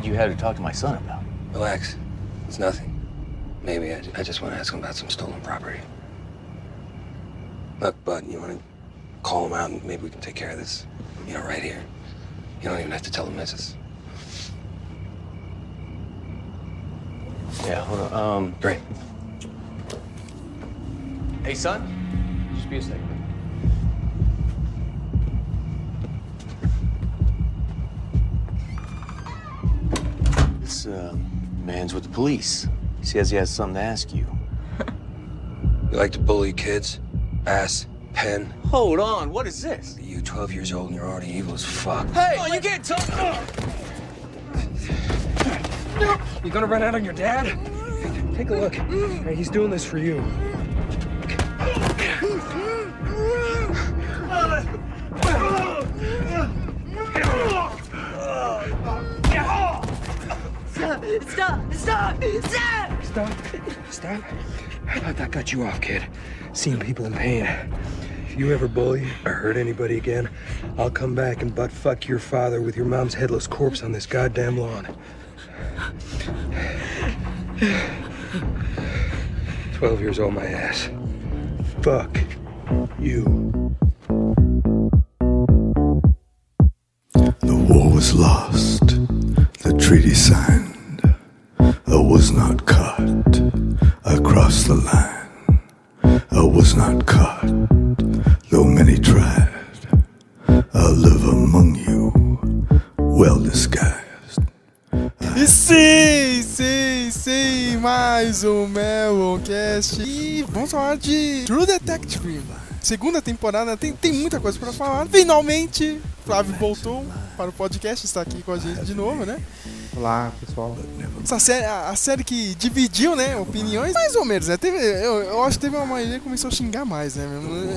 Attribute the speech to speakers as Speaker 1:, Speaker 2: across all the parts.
Speaker 1: did you have to talk to my son about?
Speaker 2: Relax. It's nothing. Maybe I, I just want to ask him about some stolen property. Look, Bud, you want to call him out and maybe we can take care of this, you know, right here. You don't even have to tell the missus.
Speaker 1: Yeah, hold on. Um,
Speaker 2: Great.
Speaker 1: hey, son. Just be a second. Uh, man's with the police. He says he has something to ask you.
Speaker 2: You like to bully kids? Ass, pen.
Speaker 1: Hold on. What is this?
Speaker 2: You're 12 years old and you're already evil as fuck.
Speaker 1: Hey, oh, you can't talk.
Speaker 2: You gonna run out on your dad? Take a look. Hey, he's doing this for you.
Speaker 3: Stop! Stop! Stop!
Speaker 2: Stop. Stop. I thought that got you off, kid. Seeing people in pain. If you ever bully or hurt anybody again, I'll come back and butt fuck your father with your mom's headless corpse on this goddamn lawn. Twelve years old, my ass. Fuck you.
Speaker 4: The war was lost, the treaty signed.
Speaker 5: E sim, sim, sim, mais um Meloncast. E vamos falar de True Detective. Segunda temporada, tem, tem muita coisa pra falar. Finalmente, Flávio voltou para o podcast, está aqui com a gente de novo, né?
Speaker 6: Olá, pessoal.
Speaker 5: Essa série, a, a série que dividiu, né, opiniões, mais ou menos, né? Teve, eu, eu acho que teve uma maioria que começou a xingar mais, né?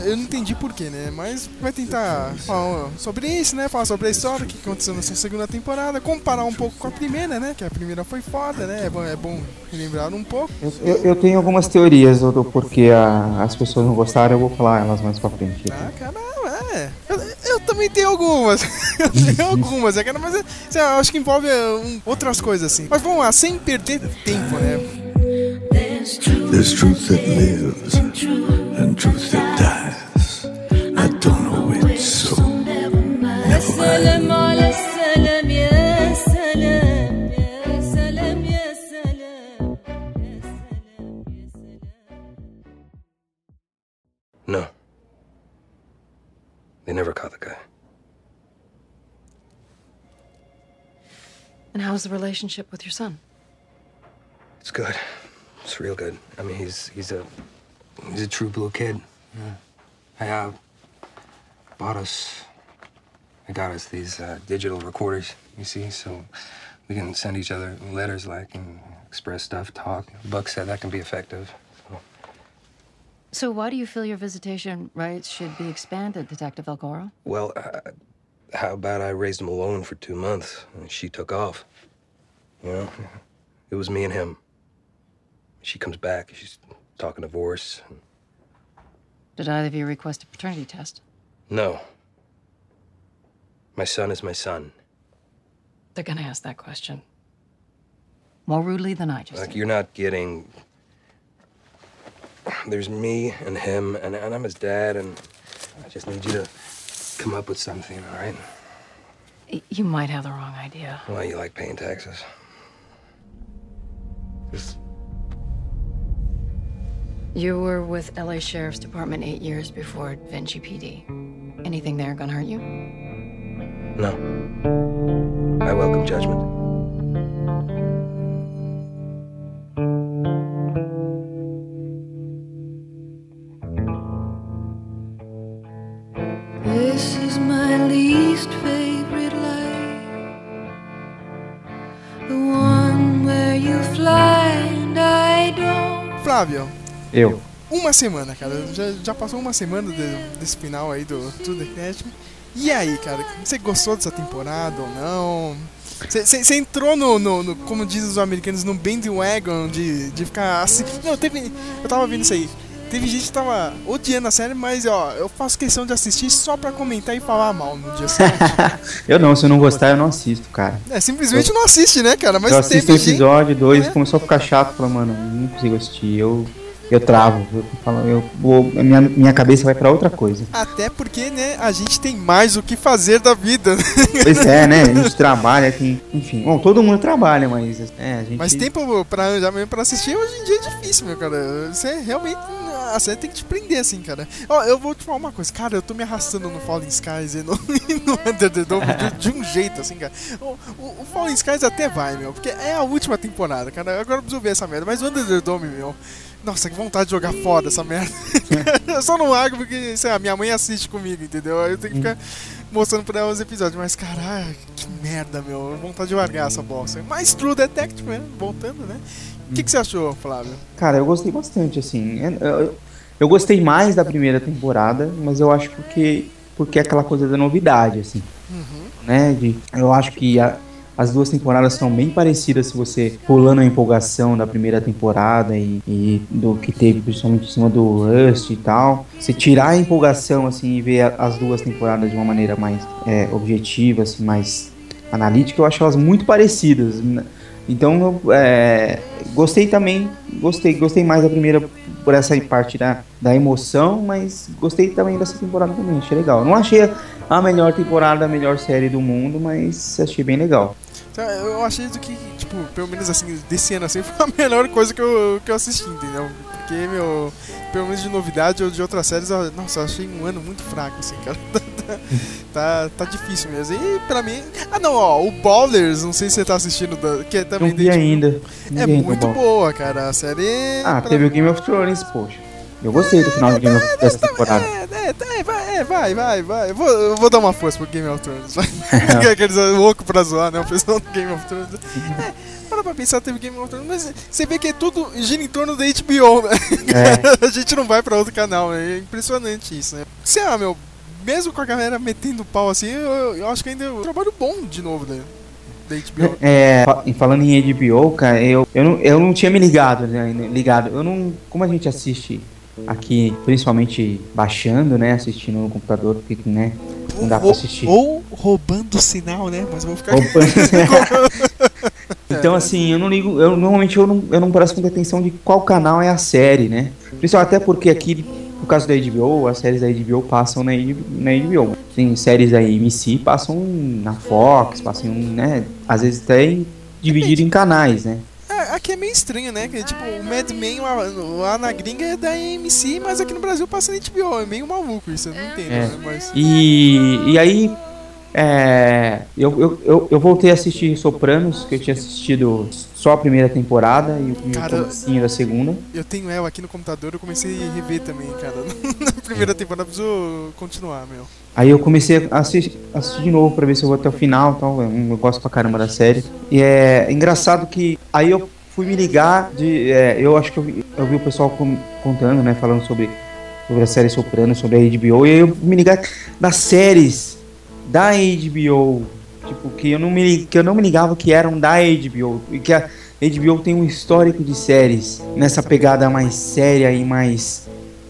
Speaker 5: Eu, eu não entendi porquê, né? Mas vai tentar falar sobre isso, né? Falar sobre a história, o que aconteceu nessa segunda temporada, comparar um pouco com a primeira, né? Que a primeira foi foda, né? É bom, é bom relembrar um pouco.
Speaker 6: Eu, eu, eu tenho algumas teorias do, do porquê a- as pessoas não gostaram, eu vou falar elas mais pra frente.
Speaker 5: Ah, eu também tenho algumas. eu tenho algumas, é, cara, mas é, sei lá, eu acho que envolve é, um, outras coisas assim. Mas vamos lá, sem perder tempo, né?
Speaker 4: There's truth that lives and truth that dies. I don't know which, so
Speaker 2: They never caught the guy.
Speaker 7: And how's the relationship with your son?
Speaker 2: It's good. It's real good. I mean, he's he's a he's a true blue kid. Yeah. I uh, bought us. I got us these uh, digital recorders. You see, so we can send each other letters, like and express stuff, talk. Buck said that can be effective.
Speaker 7: So, why do you feel your visitation rights should be expanded, Detective El Goro?
Speaker 2: Well, uh, how about I raised him alone for two months and she took off? You know, it was me and him. She comes back. She's talking divorce.
Speaker 7: Did either of you request a paternity test?
Speaker 2: No. My son is my son.
Speaker 7: They're gonna ask that question. More rudely than I just
Speaker 2: Like
Speaker 7: did.
Speaker 2: you're not getting. There's me and him, and, and I'm his dad, and I just need you to come up with something, all right?
Speaker 7: You might have the wrong idea.
Speaker 2: Why you like paying taxes? Just
Speaker 7: You were with LA Sheriff's Department eight years before Vinci PD. Anything there gonna hurt you?
Speaker 2: no. I welcome judgment.
Speaker 6: Eu.
Speaker 5: uma semana, cara. Já, já passou uma semana de- desse final aí do True Detective. E aí, cara, você gostou dessa temporada ou não? Você- entrou no, no, no- como dizem os americanos, no bandwagon de, de ficar assim. Não, teve. Eu tava vendo isso aí. teve gente que tava odiando a série, mas ó, eu faço questão de assistir só pra comentar e falar mal no dia seguinte.
Speaker 6: Eu não, se eu não gostar, eu não assisto, cara.
Speaker 5: é, simplesmente não assiste, né, cara? Mas
Speaker 6: eu assisto o episódio 2
Speaker 5: É.
Speaker 6: e começou a ficar chato, falei, mano, não consigo assistir. Eu, eu travo. Eu, falo, eu minha, minha cabeça vai pra outra coisa.
Speaker 5: Até porque, né, a gente tem mais o que fazer da vida. né?
Speaker 6: Pois é, né? A gente trabalha, tem. Enfim. Bom, todo mundo trabalha, mas. É, a gente.
Speaker 5: Mas tempo pra arranjar mesmo pra assistir hoje em dia é difícil, meu cara. Você realmente. A série tem que te prender, assim, cara. Ó, eu vou te falar uma coisa, cara, eu tô me arrastando no Fallen Skies e no, e no Under the Dome de, de um jeito, assim, cara. O, o, o Fallen Skies até vai, meu, porque é a última temporada, cara. Agora eu preciso ver essa merda. Mas o Under the Dome, meu. Nossa, que vontade de jogar foda essa merda. eu só não largo porque, sei lá, minha mãe assiste comigo, entendeu? Aí eu tenho que ficar mostrando pra ela os episódios. Mas, caralho, que merda, meu. Vontade de largar essa bosta. Mas True Detective, né? Voltando, né? O que, que você achou, Flávio?
Speaker 6: Cara, eu gostei bastante, assim. Eu, eu- eu gostei mais da primeira temporada, mas eu acho porque, porque é aquela coisa da novidade, assim. Né? De, eu acho que a- as duas temporadas são bem parecidas se você pulando a empolgação da primeira temporada e, e do que teve principalmente em cima do Rust e tal. Se tirar a empolgação assim e ver a- as duas temporadas de uma maneira mais é, objetiva, assim, mais analítica, eu acho elas muito parecidas. Então é, gostei também, gostei, gostei mais da primeira por essa parte da, da emoção, mas gostei também dessa temporada também, achei legal. Não achei a melhor temporada, a melhor série do mundo, mas achei bem legal.
Speaker 5: Então, Eu achei que, tipo, pelo menos assim, desse ano assim, foi a melhor coisa que eu, que eu assisti, entendeu? Porque, meu, pelo menos de novidade ou de outras séries, nossa, achei um ano muito fraco, assim, cara. tá, tá difícil mesmo. E pra mim. Ah não, ó, o Ballers, não sei se você tá assistindo, que é também
Speaker 6: Não vi ainda.
Speaker 5: É
Speaker 6: ainda,
Speaker 5: muito
Speaker 6: bom.
Speaker 5: boa, cara. A série.
Speaker 6: Ah, teve o Game of Thrones, poxa. Eu gostei do final do Game of dessa temporada.
Speaker 5: É, é, é, vai, é, vai, vai, vai. Eu vou, eu vou dar uma força pro Game of Thrones. Aqueles loucos pra zoar, né? O pessoal do Game of Thrones. É, para pra pensar, teve Game of Thrones, mas você vê que é tudo gira em torno da HBO, né?
Speaker 6: É.
Speaker 5: a gente não vai pra outro canal, né? É impressionante isso, né? Sei lá, meu, mesmo com a galera metendo pau assim, eu, eu acho que ainda é um trabalho bom de novo, né? Da HBO.
Speaker 6: É, em- falando em HBO, cara, eu, eu, não, eu não tinha me ligado, né? Ligado. Eu não. Como a gente assiste aqui, principalmente baixando, né? Assistindo no computador, porque, né? Não dá pra assistir.
Speaker 5: Ou roubando o sinal, né? Mas vou ficar.
Speaker 6: Então, assim, eu não ligo. Eu, normalmente eu não, eu não presto muita atenção de qual canal é a série, né? Principalmente até porque aqui, no caso da HBO, as séries da HBO passam na, HBO na HBO. Tem séries da AMC passam na Fox, passam, né? Às vezes até em- dividido em canais, né?
Speaker 5: É, aqui é meio estranho, né? Que, tipo, o Mad Men lá, lá na gringa é da AMC, mas aqui no Brasil passa na HBO. É meio maluco isso, eu não entendo,
Speaker 6: É.
Speaker 5: né? Mas.
Speaker 6: E, e aí, é, eu, eu, eu, eu voltei a assistir Sopranos, que eu tinha assistido só a primeira temporada e o,
Speaker 5: Cara,
Speaker 6: comecinho da segunda.
Speaker 5: Eu tenho ela aqui no computador, eu comecei a rever também, cara. Na primeira temporada, preciso continuar, meu.
Speaker 6: Aí eu comecei a assistir, assistir de novo pra ver se eu vou até o final e tal. Eu, eu gosto pra caramba da série. E é engraçado que aí eu fui me ligar de. é, eu acho que eu vi, eu vi o pessoal com- contando, né? Falando sobre, sobre a série Soprano, sobre a HBO. E aí eu me ligar das séries da HBO. Tipo, que eu não me, que eu não me ligava que eram da HBO. E que a HBO tem um histórico de séries nessa pegada mais séria e mais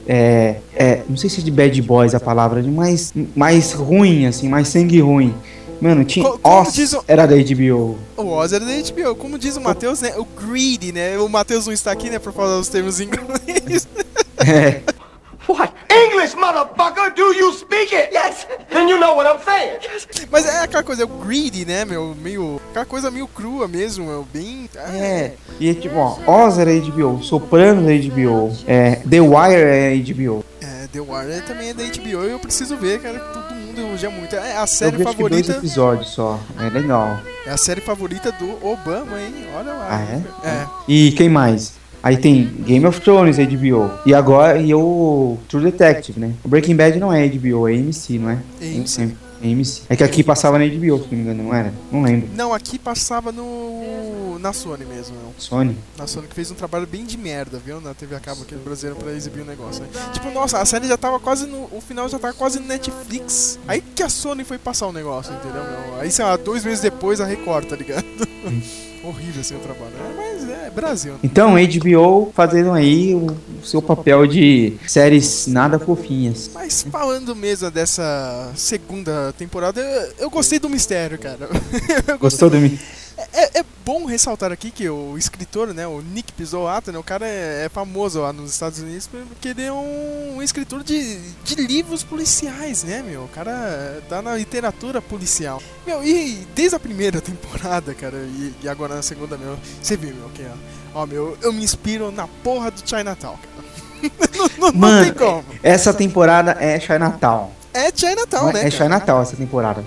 Speaker 6: é, é, não sei se é de bad boys a palavra, de mais, mais ruim, assim, mais sangue ruim. Mano, tinha.
Speaker 5: Co-
Speaker 6: Oz
Speaker 5: o-
Speaker 6: era da HBO.
Speaker 5: O Oz era da HBO, como diz o Matheus, né? O greedy, né? O Matheus não está aqui, né? Pra falar os termos inglês.
Speaker 6: É!
Speaker 8: Do you speak it? Yes! Then you know what I'm saying.
Speaker 5: Mas é aquela coisa, é o greedy, né, meu? Meio. Aquela coisa meio crua mesmo, meu. Bem.
Speaker 6: é. E é tipo, ó, Oz era HBO, Sopranos é HBO, é, The Wire é HBO.
Speaker 5: É, The Wire também é da HBO e eu preciso ver, cara. que Todo mundo elogia muito. É a
Speaker 6: Eu
Speaker 5: série
Speaker 6: vi acho que dois
Speaker 5: favorita.
Speaker 6: episódios só, é legal.
Speaker 5: É a série favorita do Obama, hein? Olha lá.
Speaker 6: Ah, é?
Speaker 5: É.
Speaker 6: E quem mais? Aí tem Game of Thrones, HBO. E agora, e o True Detective, né? O Breaking Bad não é HBO, é AMC, não é?
Speaker 5: AMC.
Speaker 6: É AMC. É que aqui passava na HBO, se não me engano, não era? Não lembro.
Speaker 5: Não, aqui passava no. na Sony mesmo, meu.
Speaker 6: Sony.
Speaker 5: Na Sony que fez um trabalho bem de merda, viu? Na TV a cabo aqui no brasileiro pra exibir o negócio. Né? Tipo, nossa, a série já tava quase no. O final já tava quase no Netflix. Aí que a Sony foi passar o negócio, entendeu? Aí, sei lá, dois meses depois a Record, tá ligado? Horrível assim o trabalho. É, mas é Brasil.
Speaker 6: Então, HBO fazendo aí o, o seu papel de séries nada fofinhas.
Speaker 5: Mas falando mesmo dessa segunda temporada, eu, eu gostei do mistério, cara.
Speaker 6: Gostou do mi-
Speaker 5: É, é bom ressaltar aqui que o escritor, né, o Nick Pizzolatto, né, o cara é, é famoso lá nos Estados Unidos porque ele é um, um escritor de, de livros policiais, né, meu? O cara tá na literatura policial. Meu, e desde a primeira temporada, cara, e, e agora na segunda, meu, você viu, meu, que ó, ó, meu, eu me inspiro na porra do Chinatown, cara. não, não, não
Speaker 6: Mano,
Speaker 5: tem como.
Speaker 6: essa temporada é Chinatown.
Speaker 5: É Chinatown, né,
Speaker 6: é? Chinatown essa temporada.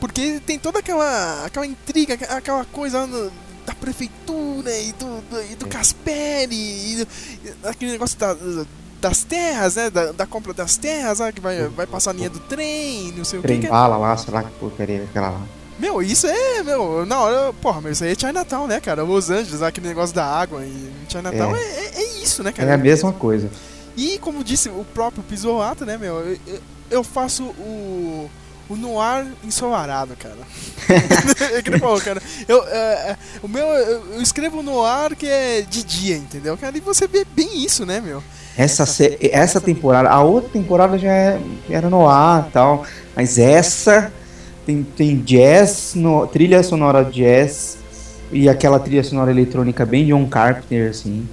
Speaker 5: Porque tem toda aquela, aquela intriga, aquela coisa no- da prefeitura e do, do, e do Casperi, e, e aquele negócio da- das terras, né? Da, da compra das terras, ah, que vai, vai passar a linha do trem, não sei o que.
Speaker 6: Trem
Speaker 5: que. é-
Speaker 6: bala lá, sei lá que porcaria é aquela lá.
Speaker 5: Meu, isso é, meu, na hora, porra, mas isso aí é Chinatown, né, cara? Los Angeles, aquele negócio da água e Chinatown é, é, é isso, né, cara?
Speaker 6: É a mesma coisa.
Speaker 5: E como disse o próprio Pizzolato, né, meu? Eu, eu- eu faço o. O noir ensolarado, cara. é que ele falou, cara. Eu, é, é, o meu, eu, escrevo noir que é de dia, entendeu, cara? E você vê bem isso, né, meu?
Speaker 6: Essa, sé- essa temporada, a outra temporada já é- era no ar e tal, mas essa tem, tem jazz, no, trilha sonora jazz e aquela trilha sonora eletrônica bem John Carpenter, assim.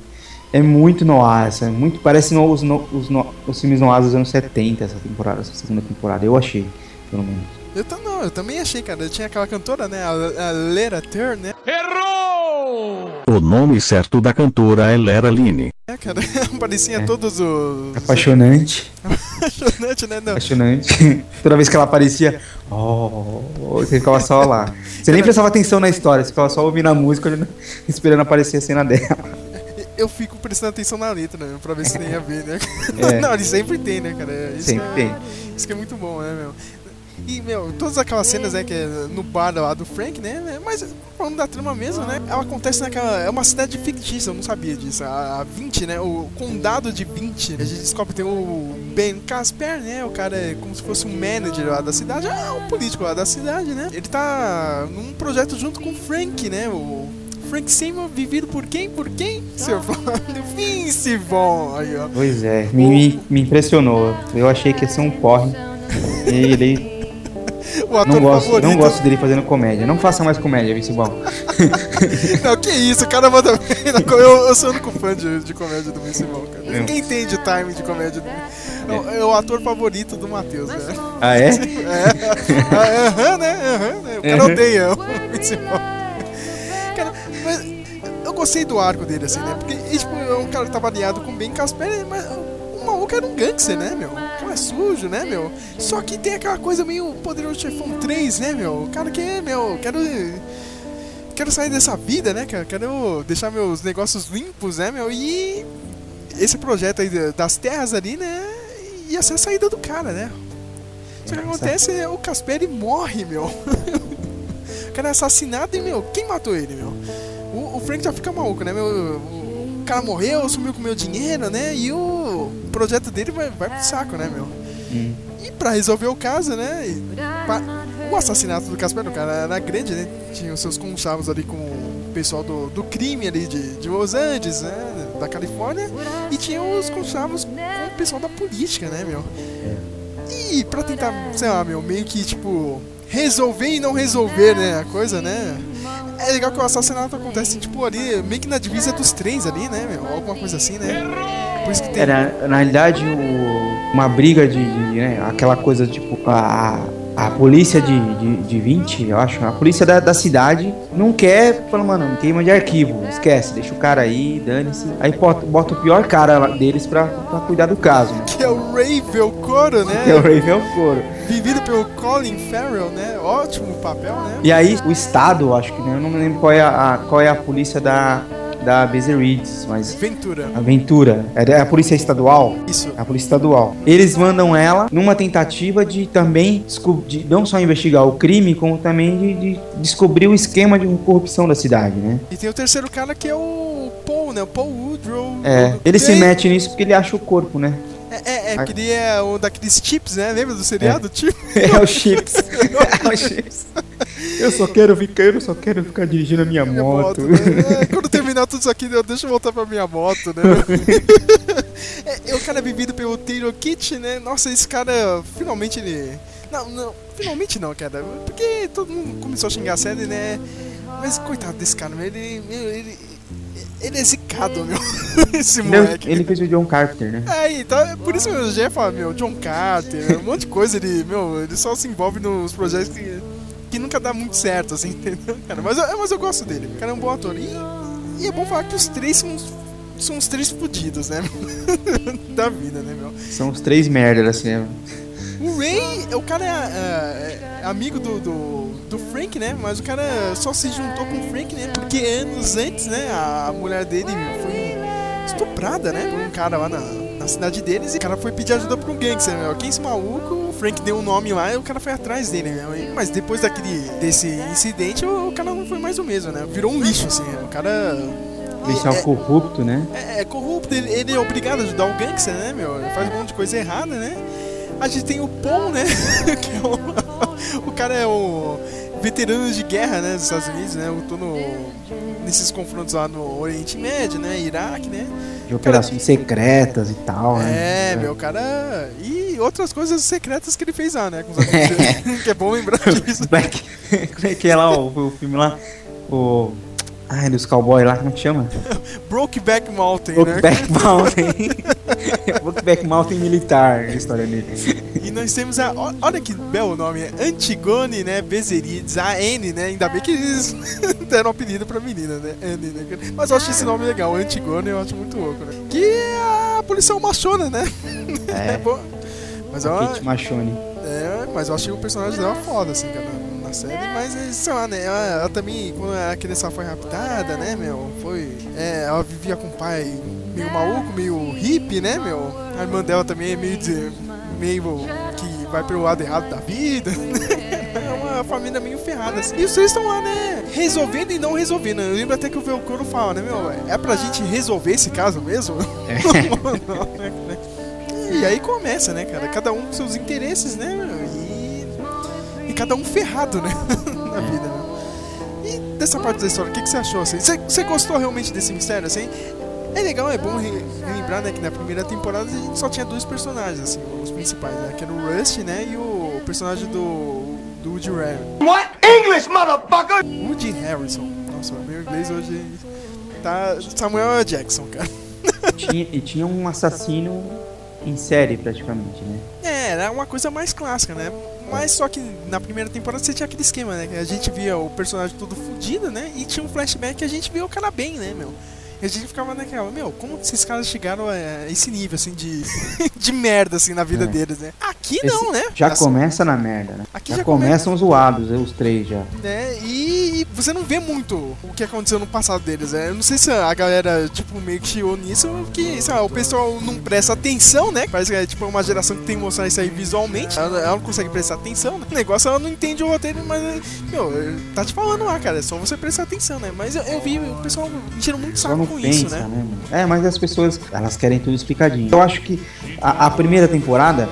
Speaker 6: É muito noir, essa, é muito, parece no, os, no, os, no, os filmes noirs dos anos 70, essa temporada, essa segunda temporada, eu achei, pelo menos.
Speaker 5: Eu, ta- não, eu também achei, cara. Tinha aquela cantora, né? A, a Lera Turner, né?
Speaker 9: O nome certo da cantora é Lera Line.
Speaker 5: É, cara. Parecia
Speaker 6: É.
Speaker 5: todos os.
Speaker 6: Apaixonante,
Speaker 5: Apaixonante, né? Não.
Speaker 6: apaixonante. Toda vez que ela aparecia, oh, você ficava só lá. Você nem prestava atenção na história, você ficava só ouvindo a música, esperando aparecer a cena dela.
Speaker 5: Eu fico prestando atenção na letra, né? Pra ver se tem a ver, né?
Speaker 6: É.
Speaker 5: Não, ele sempre tem, né, cara? Isso
Speaker 6: Sempre
Speaker 5: é,
Speaker 6: tem.
Speaker 5: Isso que é muito bom, né, meu? E, meu, todas aquelas cenas, né, que é no bar lá do Frank, né? Mas falando da trama mesmo, né? Ela acontece naquela. É uma cidade fictícia, eu não sabia disso. A, a 20, né? O condado de 20. A gente descobre que tem o Ben Casper, né? O cara é como se fosse um manager lá da cidade. Ah, um político lá da cidade, né? Ele tá num projeto junto com o Frank, né? O. Frank Seymour, vivido por quem? Por quem? Seu Flávio Vince Vaughn. Aí, ó.
Speaker 6: Pois é, me, me, me impressionou. Eu achei que ia ser um porre. E ele.
Speaker 5: O ator
Speaker 6: Não gosto,
Speaker 5: favorito.
Speaker 6: não gosto dele fazendo comédia. Não faça mais comédia, Vince Bom.
Speaker 5: Não, que isso, o cara manda bem. Eu, eu sou o único fã de, de comédia do Vince Vaughn, cara.
Speaker 6: É.
Speaker 5: Ninguém entende o time de comédia do é, é o ator favorito do Matheus, né?
Speaker 6: Ah, é?
Speaker 5: É. Ah, Aham, né? Aham, né? O cara
Speaker 6: Uhum.
Speaker 5: odeia o Vince Vaughn. Cara, mas eu gostei do arco dele, assim, né? Porque, tipo, é um cara que tava aliado com o Ben Casper, mas maluco era um gangster, né, meu? O cara é sujo, né, meu? Só que tem aquela coisa meio Poderoso Chefão 3, né, meu? O cara que é, meu, quero quero sair dessa vida, né, cara? Quero deixar meus negócios limpos, né, meu? E esse projeto aí da- das terras ali, né? Ia ser a saída do cara, né? Só que o que acontece é o Casperi morre, meu. o cara é assassinado e, meu, quem matou ele, meu? O, o Frank já fica maluco, né, meu? O cara morreu, sumiu com o meu dinheiro, né? E o projeto dele vai, vai pro saco, né, meu?
Speaker 6: Hum.
Speaker 5: E pra resolver o caso, né? pa- o assassinato do Casper, o cara era grande, né? Tinha os seus conchavos ali com o pessoal do, do crime ali de, de Los Angeles, né? Da Califórnia. E tinha os conchavos com o pessoal da política, né, meu? E pra tentar, sei lá, meu, meio que tipo. Resolver e não resolver, né? A coisa, né? É legal que o assassinato acontece, tipo, ali, meio que na divisa dos três ali, né, meu? Alguma coisa assim, né? Por isso que tem.
Speaker 6: Era, na realidade, o- uma briga de. de, né, aquela coisa tipo. A, a polícia de, de, de 20, eu acho. A polícia da, da cidade não quer. Fala, mano, queima de arquivo. Esquece, deixa o cara aí, dane-se. Aí bota, bota o pior cara deles pra, pra cuidar do caso, né?
Speaker 5: Que é o Ray Velcoro, né?
Speaker 6: Que é o Ravel Coro.
Speaker 5: Vivido pelo Colin Farrell, né? Ótimo papel, né?
Speaker 6: E aí, o Estado, acho que, né? Eu não me lembro qual é a, a- qual é a polícia da, da Bezerides, mas
Speaker 5: Ventura.
Speaker 6: a Ventura, é a polícia estadual.
Speaker 5: Isso.
Speaker 6: A polícia estadual. Eles mandam ela numa tentativa de também de não só investigar o crime, como também de, de descobrir o esquema de corrupção da cidade, né?
Speaker 5: E tem o terceiro cara que é o Paul, né? O Paul Woodrow.
Speaker 6: É, ele se mete nisso porque ele acha o corpo, né?
Speaker 5: É, é, é, que ele é um daqueles chips, né? Lembra do seriado? Chip?
Speaker 6: É o Chips. É o Chips. Eu só quero ficar, eu só quero ficar dirigindo a minha,
Speaker 5: Minha
Speaker 6: moto.
Speaker 5: né? É, quando terminar tudo isso aqui, eu deixa eu voltar pra minha moto, né? é, é o cara vivido pelo Taylor Kitsch, né? Nossa, esse cara, finalmente ele... Não, não, finalmente não, cara. Porque todo mundo começou a xingar a série, né? Mas coitado desse cara, meu, ele... meu, ele, ele é zicado, meu. Esse
Speaker 6: Ele, é
Speaker 5: moleque.
Speaker 6: ele fez o John Carpenter, né?
Speaker 5: É, então, é por isso que o Jeff fala, meu, John Carter, um monte de coisa, ele, meu, ele só se envolve nos projetos que, que nunca dá muito certo, assim, entendeu, cara? Mas, eu- mas eu gosto dele, o cara é um bom ator. E, e é bom falar que os três são, os- são os três fudidos, né? da vida, né, meu?
Speaker 6: São os três merdas, assim. né?
Speaker 5: O Ray, o cara é, é- é amigo do, do, do Frank, né? Mas o cara só se juntou com o Frank, né? Porque anos antes, né? A mulher dele foi estuprada, né? Por um cara lá na, na cidade deles. E o cara foi pedir ajuda pra um gangster, meu. Quem é esse maluco? O Frank deu um nome lá e o cara foi atrás dele, né? Mas depois daquele, desse incidente, o, o cara não foi mais o mesmo, né? Virou um lixo, assim. O cara...
Speaker 6: Policial
Speaker 5: é-
Speaker 6: corrupto, né?
Speaker 5: é, é corrupto, ele, ele é obrigado a ajudar o gangster, né, meu? Ele faz um monte de coisa errada, né? A gente tem o Paul, né? que é o, o cara é o veterano de guerra, né, dos Estados Unidos, né? Eu tô no, nesses confrontos lá no Oriente Médio, né? Iraque, né?
Speaker 6: De operações secretas e tal, né?
Speaker 5: É, meu, o cara... E outras coisas secretas que ele fez lá, né? Com os que é bom lembrar disso.
Speaker 6: Black. Como é que é lá o, o filme lá? O. Ai, dos cowboys lá, como é que chama?
Speaker 5: Brokeback Mountain, né?
Speaker 6: Brokeback Mountain. Brokeback Mountain militar, a história dele.
Speaker 5: E nós temos a. Olha que belo nome, é Antigone, né? Bezerides, a N, né? Ainda bem que eles deram apelido pra menina, né? Né? Mas eu acho esse nome legal, Antigone, eu acho muito louco, né? Que é a policial machona, né?
Speaker 6: É.
Speaker 5: bom. Mas eu,
Speaker 6: Kate Machone.
Speaker 5: é, mas eu achei o personagem dela foda, assim, cara, na, na série. Mas, é, sei lá, né? Ela, ela também, quando a criança foi raptada, né, meu? Foi. É, ela vivia com o pai meio maluco, meio hippie, né, meu? A irmã dela também é meio. De, meio que vai pelo lado errado da vida. É uma família meio ferrada. Assim. E vocês estão lá, né? Resolvendo e não resolvendo. Eu lembro até que o Velcro fala, né, meu? É pra gente resolver esse caso mesmo? não, né, né? E aí começa, né, cara? Cada um com seus interesses, né? E, e cada um ferrado, né? Na vida, né? E dessa parte da história, o que, que você achou, assim? Você, você gostou realmente desse mistério, assim? É legal, é bom relembrar, né, que na primeira temporada a gente só tinha dois personagens, assim, os principais, né? Que era o Rust, né, e o personagem do, do Woody Harrelson.
Speaker 8: What? English, motherfucker!
Speaker 5: Woody Harrelson. Nossa, o meu inglês hoje tá Samuel. Jackson, cara.
Speaker 6: Tinha, e tinha um assassino em série, praticamente, né?
Speaker 5: É, era uma coisa mais clássica, né? Mas só que na primeira temporada você tinha aquele esquema, né? Que a gente via o personagem todo fudido, né? E tinha um flashback que a gente via o cara bem, né, meu? E a gente ficava naquela, meu, como que esses caras chegaram a esse nível, assim, de, de merda, assim, na vida
Speaker 6: É.
Speaker 5: deles, né? Aqui não, né?
Speaker 6: Já
Speaker 5: Assim,
Speaker 6: começa na merda, né?
Speaker 5: Aqui
Speaker 6: já,
Speaker 5: já
Speaker 6: começam zoados, os três já.
Speaker 5: né? E você não vê muito o que aconteceu no passado deles, né? Eu não sei se a galera, tipo, meio que chiou nisso, porque, sei lá, o pessoal não presta atenção, né? Parece que é, tipo, uma geração que tem que mostrar isso aí visualmente. Ela, ela não consegue prestar atenção, né? O negócio, ela não entende o roteiro, mas, meu, tá te falando lá, cara, é só você prestar atenção, né? Mas eu, eu vi o pessoal enchendo muito saco com
Speaker 6: pensa,
Speaker 5: isso, né?
Speaker 6: né? É, mas as pessoas, elas querem tudo explicadinho. Eu acho que a, a primeira temporada,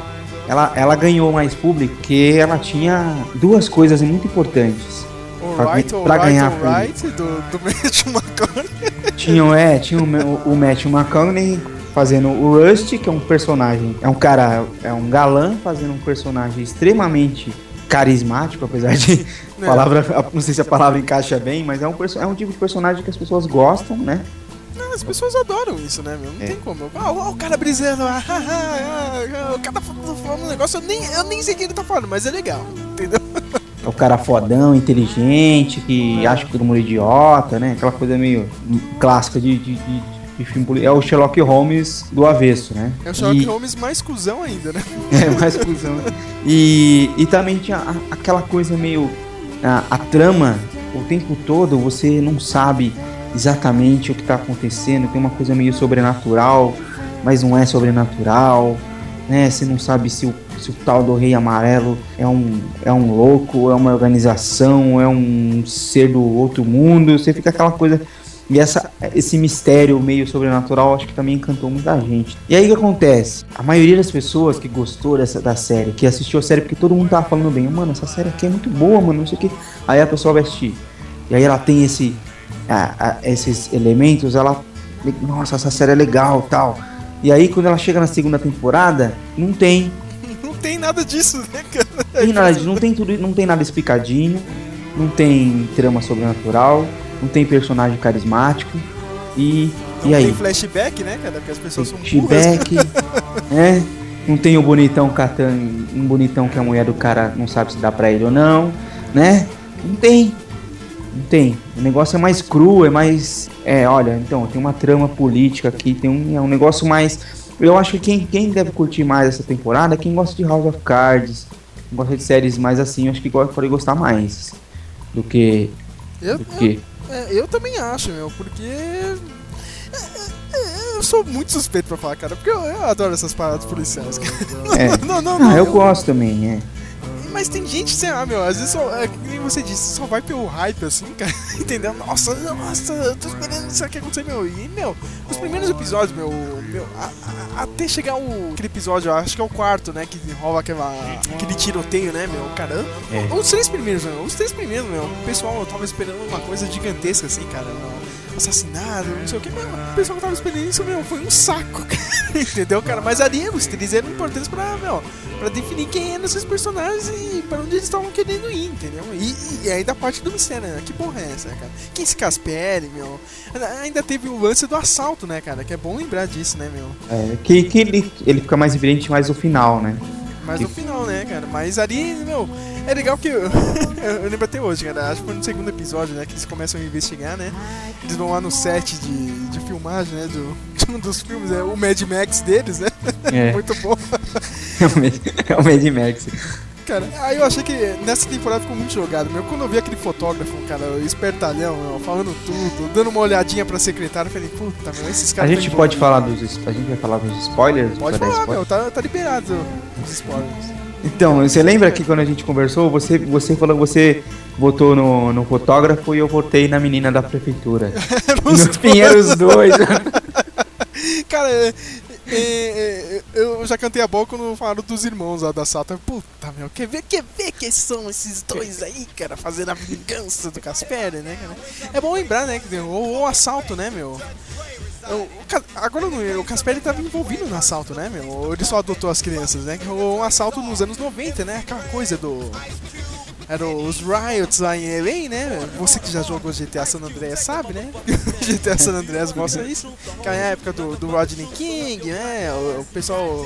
Speaker 6: ela, ela ganhou mais público porque ela tinha duas coisas muito importantes. Pra-
Speaker 5: Alright,
Speaker 6: pra ganhar
Speaker 5: alright, do, do Matthew McConaughey.
Speaker 6: Tinham, é, tinha o, o Matthew McConaughey fazendo o Rust, que é um personagem, é um cara, é um galã fazendo um personagem extremamente carismático, apesar de
Speaker 5: É.
Speaker 6: palavra, não sei se a palavra encaixa bem, mas é um, é um tipo de personagem que as pessoas gostam, né?
Speaker 5: Não, as pessoas adoram isso, né, meu? Não
Speaker 6: É.
Speaker 5: tem como. Ah, ó, o cara brisando, ah, ah, ah, ah, o cara falando, falando um negócio, eu nem, eu nem sei o que ele tá falando, mas é legal, entendeu?
Speaker 6: É o cara fodão, inteligente, que acha que todo mundo é idiota, né? Aquela coisa meio clássica de, de, de, de filme político. É o Sherlock Holmes do avesso, né?
Speaker 5: É o Sherlock
Speaker 6: E-
Speaker 5: Holmes mais cuzão ainda, né?
Speaker 6: É, mais cuzão. E, e também tinha a- aquela coisa meio. A, a trama, o tempo todo você não sabe exatamente o que tá acontecendo. Tem uma coisa meio sobrenatural, mas não é sobrenatural, né? Você não sabe se o, se o tal do Rei Amarelo é um, é um louco, é uma organização, é um ser do outro mundo. Você fica aquela coisa. E essa, esse mistério meio sobrenatural acho que também encantou muita gente. E aí o que acontece? A maioria das pessoas que gostou dessa, da série, que assistiu a série porque todo mundo tava falando bem, mano, essa série aqui é muito boa, mano, não sei o que. Aí a pessoa vai assistir. E aí ela tem esse, a- a- esses elementos, ela. Nossa, essa série é legal tal. E aí quando ela chega na segunda temporada, não tem.
Speaker 5: Não tem nada disso, né, cara?
Speaker 6: Tem nada, não tem tudo, não tem nada explicadinho, não tem trama sobrenatural, não tem personagem carismático e
Speaker 5: Não
Speaker 6: e aí?
Speaker 5: tem flashback, né, cara? Porque as pessoas são burras.
Speaker 6: Feedback, né? Não tem o bonitão catando, um bonitão que a mulher do cara não sabe se dá pra ele ou não, né? Não tem. Não tem. O negócio é mais cru, é mais. É, olha, então, tem uma trama política aqui, tem um, é um negócio mais. Eu acho que quem, quem deve curtir mais essa temporada é quem gosta de House of Cards, gosta de séries mais assim, eu acho que pode gostar mais do que.
Speaker 5: Eu,
Speaker 6: Do que.
Speaker 5: É, eu também acho, meu, porque. é, é, Eu sou muito suspeito pra falar, cara, porque eu, eu adoro essas paradas policiais.
Speaker 6: É.
Speaker 5: Não, não, não.
Speaker 6: Ah, eu gosto também, é.
Speaker 5: Mas tem gente, sei lá, meu, às vezes só, é, nem você disse, só vai pelo hype, assim, cara, entendeu? Nossa, nossa, eu tô esperando isso aqui acontecer, meu. E, meu, os primeiros episódios, meu, meu a- a- até chegar o, aquele episódio, acho que é o quarto, né, que rola aquela, aquele tiroteio, né, meu, caramba.
Speaker 6: É.
Speaker 5: Os três primeiros, meu, os três primeiros, meu, o pessoal eu tava esperando uma coisa gigantesca, assim, cara, meu, assassinado, não sei o que, meu, o pessoal que tava esperando isso, meu, foi um saco, cara, entendeu, cara? Mas ali, os três eram importantes pra, meu, pra definir quem eram esses personagens e pra onde eles estavam querendo ir, entendeu? E, e ainda parte do mistério, né? Que porra é essa, cara? Quem é esse Casperi, meu? Ainda teve o lance do assalto, né, cara? Que é bom lembrar disso, né, meu?
Speaker 6: É, que que ele, ele fica mais evidente mais no final, né?
Speaker 5: Mas no final, né, cara? Mas ali, meu, é legal que eu, eu lembro até hoje, cara. Acho que foi no segundo episódio, né? Que eles começam a investigar, né? Eles vão lá no set de, de filmagem, né? Do, de um dos filmes, é o Mad Max deles, né?
Speaker 6: É.
Speaker 5: Muito bom.
Speaker 6: É o Mad, é o Mad Max.
Speaker 5: Cara, aí eu achei que nessa temporada ficou muito jogado, meu. Quando eu vi aquele fotógrafo, cara, espertalhão, meu, falando tudo, dando uma olhadinha pra secretária, eu falei, puta, meu, esses
Speaker 6: A
Speaker 5: caras.
Speaker 6: gente
Speaker 5: tão
Speaker 6: pode falar dos. A gente vai falar dos spoilers?
Speaker 5: Pode falar,
Speaker 6: spoiler?
Speaker 5: meu, tá, tá liberado os spoilers.
Speaker 6: Então, você lembra que quando a gente conversou, você, você falou que você votou no, no fotógrafo e eu votei na menina da prefeitura.
Speaker 5: Os
Speaker 6: no fim eram os dois.
Speaker 5: Cara, é, é, é, eu já cantei a boca quando falaram dos irmãos lá da Sata. Puta, meu, quer ver, quer ver que são esses dois aí, cara, fazendo a vingança do Casperi, né, cara? É bom lembrar, né, que o, o assalto, né, meu? Ca- agora o Casperi tava envolvido no assalto, né, meu? Ele só adotou as crianças, né? Rolou um assalto nos anos 90, né? Aquela coisa do. Eram os riots lá em LA, né? Você que já jogou GTA San Andreas sabe, né? GTA San Andreas mostra isso. Que é a época do, do Rodney King, né? O, o pessoal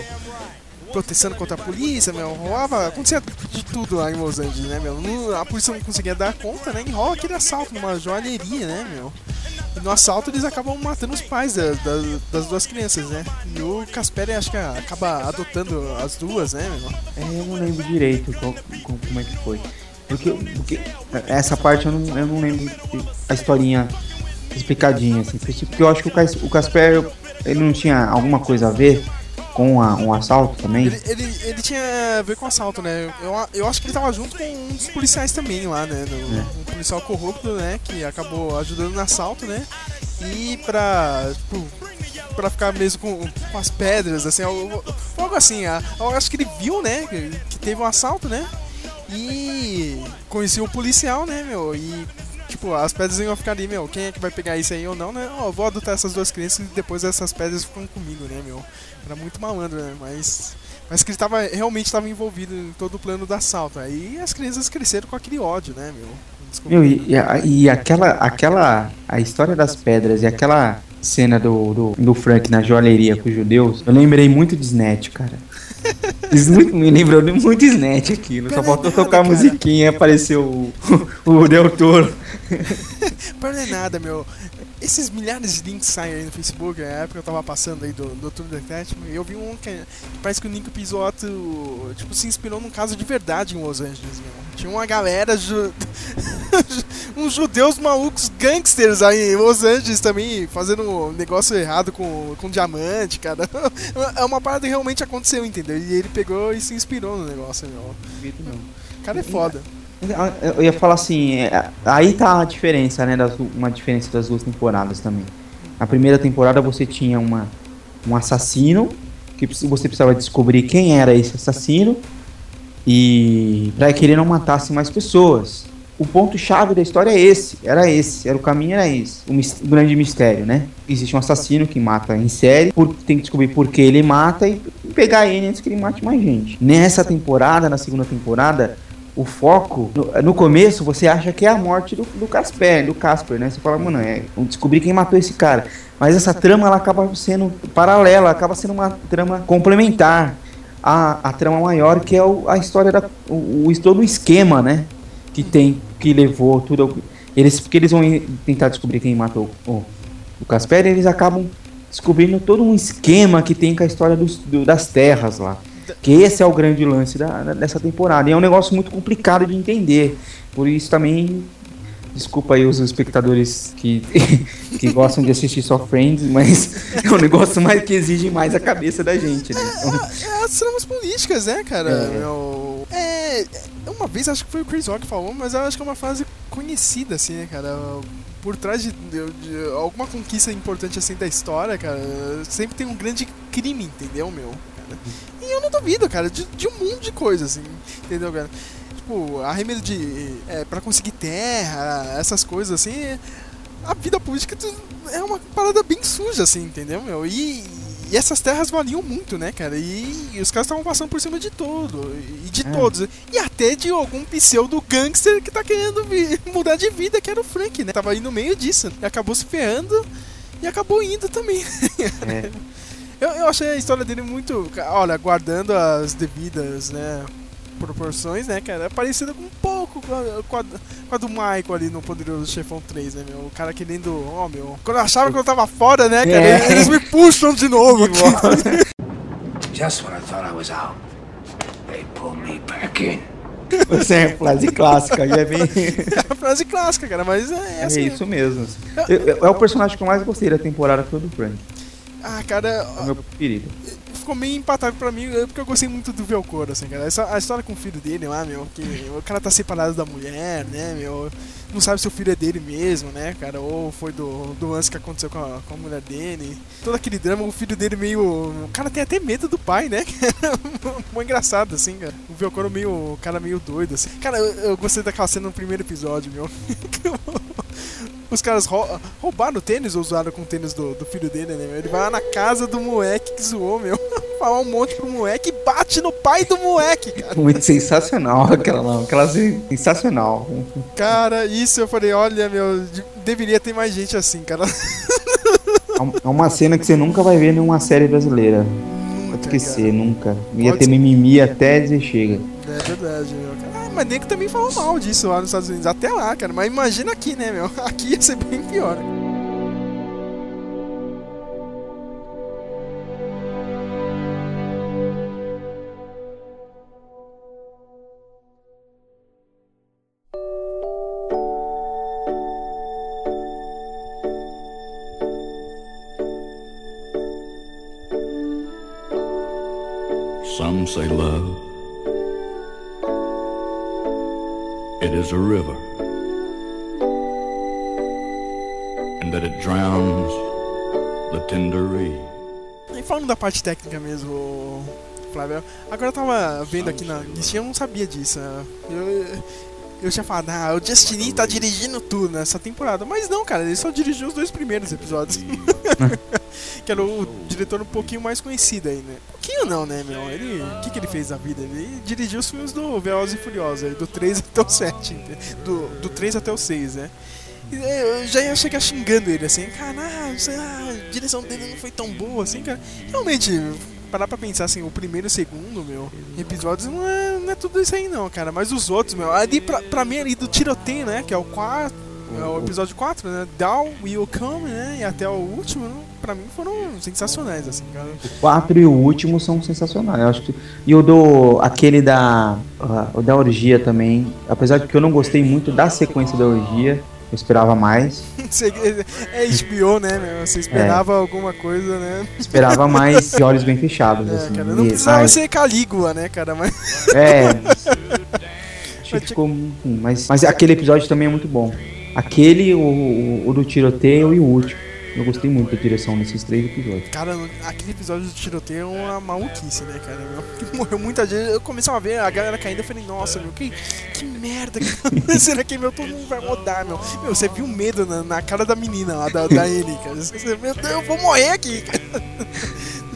Speaker 5: protestando contra a polícia, meu. Rolava, acontecia de tudo lá em Los Angeles, né, meu? A polícia não conseguia dar conta, né? E rola aquele assalto numa joalheria, né, meu? E no assalto eles acabam matando os pais da- da- das duas crianças, né? E o Casperi acho que acaba adotando as duas, né, meu?
Speaker 6: É, eu não lembro direito qual- qual- como é que foi. Porque, porque essa parte eu não, eu não lembro a historinha explicadinha, assim. Porque eu acho que o Casper, ele não tinha alguma coisa a ver com a- um assalto também.
Speaker 5: Ele, ele, ele tinha a ver com assalto, né? Eu, eu acho que ele tava junto com um dos policiais também lá, né? No,
Speaker 6: É.
Speaker 5: Um policial corrupto, né? Que acabou ajudando no assalto, né? E pra. Tipo, pra ficar mesmo com, com as pedras, assim, algo, algo assim. Eu acho que ele viu, né? Que, que teve um assalto, né? E conhecia o policial, né, meu? E. Tipo, as pedras iam ficar ali, meu. Quem é que vai pegar isso aí ou não, né? Ó, vou adotar essas duas crianças e depois essas pedras ficam comigo, né, meu? Era muito malandro, né? Mas. Mas que ele tava, realmente estava envolvido em todo o plano do assalto. Aí as crianças cresceram com aquele ódio, né, meu?
Speaker 6: Meu, e, e a- e aquela, aquela. A história das pedras e aquela cena do, do, do Frank na joalheria com os judeus, eu lembrei muito de Snatch, cara. Muito- me lembrou de muito Snatch aquilo. Só faltou tocar a musiquinha e apareceu o, o Del Toro.
Speaker 5: Para não é nada, meu. Esses milhares de links saem aí no Facebook, na época eu tava passando aí do, Tour da Tecmo, e eu vi um que parece que o Nico Pisotto, tipo, se inspirou num caso de verdade em Los Angeles, meu. Tinha uma galera ju- uns judeus malucos gangsters aí em Los Angeles também, fazendo um negócio errado com, com diamante, cara. É uma parada que realmente aconteceu, entendeu? E ele pegou e se inspirou no negócio, meu. O cara é foda.
Speaker 6: Eu ia falar assim, é, aí tá a diferença, né? Das, uma diferença das duas temporadas também. Na primeira temporada você tinha uma, um assassino, que você precisava descobrir quem era esse assassino, e para que ele não matasse mais pessoas. O ponto chave da história é esse, era esse, era o caminho era esse, o, o grande mistério, né? Existe um assassino que mata em série, por- tem que descobrir por que ele mata e pegar ele antes que ele mate mais gente. Nessa temporada, na segunda temporada, o foco, no, no começo você acha que é a morte do, do Casper, do Casper, né? Você fala, mano, é, descobrir quem matou esse cara. Mas essa trama ela acaba sendo paralela, acaba sendo uma trama complementar a, a trama maior que é o- a história da o, o todo o esquema, né? Que tem que levou tudo eles porque eles vão tentar descobrir quem matou o, o Casper, eles acabam descobrindo todo um esquema que tem com a história dos, do- das terras lá. Que esse é o grande lance da, dessa temporada. E é um negócio muito complicado de entender. Por isso também Desculpa aí os espectadores que, que gostam de assistir só Friends, mas é um negócio mais que exige mais a cabeça da gente, né? Então,
Speaker 5: É as tramas políticas, né, cara?
Speaker 6: É.
Speaker 5: Meu, é, é, uma vez acho que foi o Chris Rock que falou, mas eu acho que é uma frase conhecida, assim, né, cara? Por trás de, de- de alguma conquista importante assim da história, cara, sempre tem um grande crime, entendeu, meu? cara? E eu não duvido, cara, de, de um mundo de coisas, assim, entendeu, cara? Tipo, arremedo de. É, pra conseguir terra, essas coisas assim. A vida política é uma parada bem suja, assim, entendeu, meu? E, e essas terras valiam muito, né, cara? E, e os caras estavam passando por cima de tudo. E de
Speaker 6: É.
Speaker 5: todos. E até de algum pseudo gangster que tá querendo mudar de vida, que era o Frank, né? Tava aí no meio disso. E acabou se ferrando e acabou indo também.
Speaker 6: é.
Speaker 5: Eu, eu achei a história dele muito. Olha, guardando as devidas, né? Proporções, né, cara? É parecida com um pouco com a, com a- com a do Michael ali no Poderoso Chefão 3, né, meu? O cara querendo. Ó, meu. Quando eu achava que eu tava fora, né, cara?
Speaker 6: É.
Speaker 5: Eles me puxam de novo.
Speaker 8: Just when I thought I was out, they pulled me back in.
Speaker 6: Essa é a frase clássica, e é bem.
Speaker 5: É a frase clássica, cara, mas é
Speaker 6: É
Speaker 5: essa.
Speaker 6: isso mesmo. assim. Eu- eu- é o personagem que eu mais gostei da temporada foi o do Frank.
Speaker 5: Ah, cara,
Speaker 6: É meu preferido.
Speaker 5: ficou meio empatado pra mim, é porque eu gostei muito do Velcoro, assim, cara. Essa, a história com o filho dele lá, meu, que o cara tá separado da mulher, né, meu, não sabe se o filho é dele mesmo, né, cara, ou foi do, do lance que aconteceu com a, com a mulher dele. Todo aquele drama, o filho dele meio. O cara tem até medo do pai, né? Muito engraçado, assim, cara. O Velcoro meio. O cara meio doido, assim. Cara, eu, eu gostei daquela cena no primeiro episódio, meu. Os caras rou- roubaram o tênis ou usaram com o tênis do, do filho dele, né? meu? Ele vai lá na casa do moleque que zoou, meu. Falar um monte pro moleque e bate no pai do moleque, cara.
Speaker 6: Muito sensacional aquela lá. Aquela sensacional.
Speaker 5: Cara, isso eu falei, olha, meu, de- deveria ter mais gente assim, cara.
Speaker 6: É uma cena que você nunca vai ver em uma série brasileira.
Speaker 5: Nunca,
Speaker 6: Pode esquecer, nunca. Ia
Speaker 5: Pode
Speaker 6: ter mimimi até dizer chega.
Speaker 5: É verdade, meu. Ah, mas nem que também falou mal disso lá nos Estados Unidos. Até lá, cara. Mas imagina aqui, né, meu? Aqui ia ser bem pior.
Speaker 10: Is a river. And that it drowns the tender reed.
Speaker 5: E falando da parte técnica mesmo, Flávio, agora eu tava vendo aqui na listinha, eu não sabia disso. né? Eu, eu tinha falado, ah, o Justini tá dirigindo tudo nessa temporada. Mas não, cara, ele só dirigiu os dois primeiros episódios. que era o diretor um pouquinho mais conhecido aí, né? Não, né, meu? Ele. O que, que ele fez na vida? Ele dirigiu os filmes do Velozes e Furiosos, do 3 até o 7. ente- Do, do 3 até o 6, né? E Eu já ia chegar xingando ele assim, caralho, lá, a direção dele não foi tão boa assim, cara. Realmente, parar pra pensar assim, o primeiro e o segundo, meu, episódios não é, não é tudo isso aí não, cara. Mas os outros, meu, ali pra, pra mim ali do tiroteio, né? Que é o quarto, É o episódio 4, né? Down Will Come, né? E até o último, né? pra mim foram sensacionais, assim, cara.
Speaker 6: O 4 e o último são sensacionais. Eu acho que... E o do. aquele da. Uh, o da orgia também. Apesar de que eu não gostei muito da sequência da orgia. Eu esperava mais.
Speaker 5: É HBO, né, meu? Você esperava alguma coisa, né?
Speaker 6: Esperava mais de olhos bem fechados.
Speaker 5: É,
Speaker 6: assim.
Speaker 5: cara, não
Speaker 6: E-
Speaker 5: precisava
Speaker 6: ai,
Speaker 5: ser Calígula, né, cara? Mas.
Speaker 6: É. Achei que ficou. enfim, Mas, mas aquele episódio também é muito bom. Aquele, o, o, o do tiroteio e o último. Eu gostei muito da direção nesses três episódios.
Speaker 5: Cara, aquele episódio do tiroteio é uma maluquice, né, cara? Meu? Morreu muita gente. Eu comecei a ver a galera caindo. Eu falei, nossa, meu, que, que merda que tá acontecendo aqui, meu? Todo mundo vai rodar, meu. Meu, você viu o medo na, na cara da menina lá, da, da Annie, cara. Você, meu Deus, eu vou morrer aqui, cara.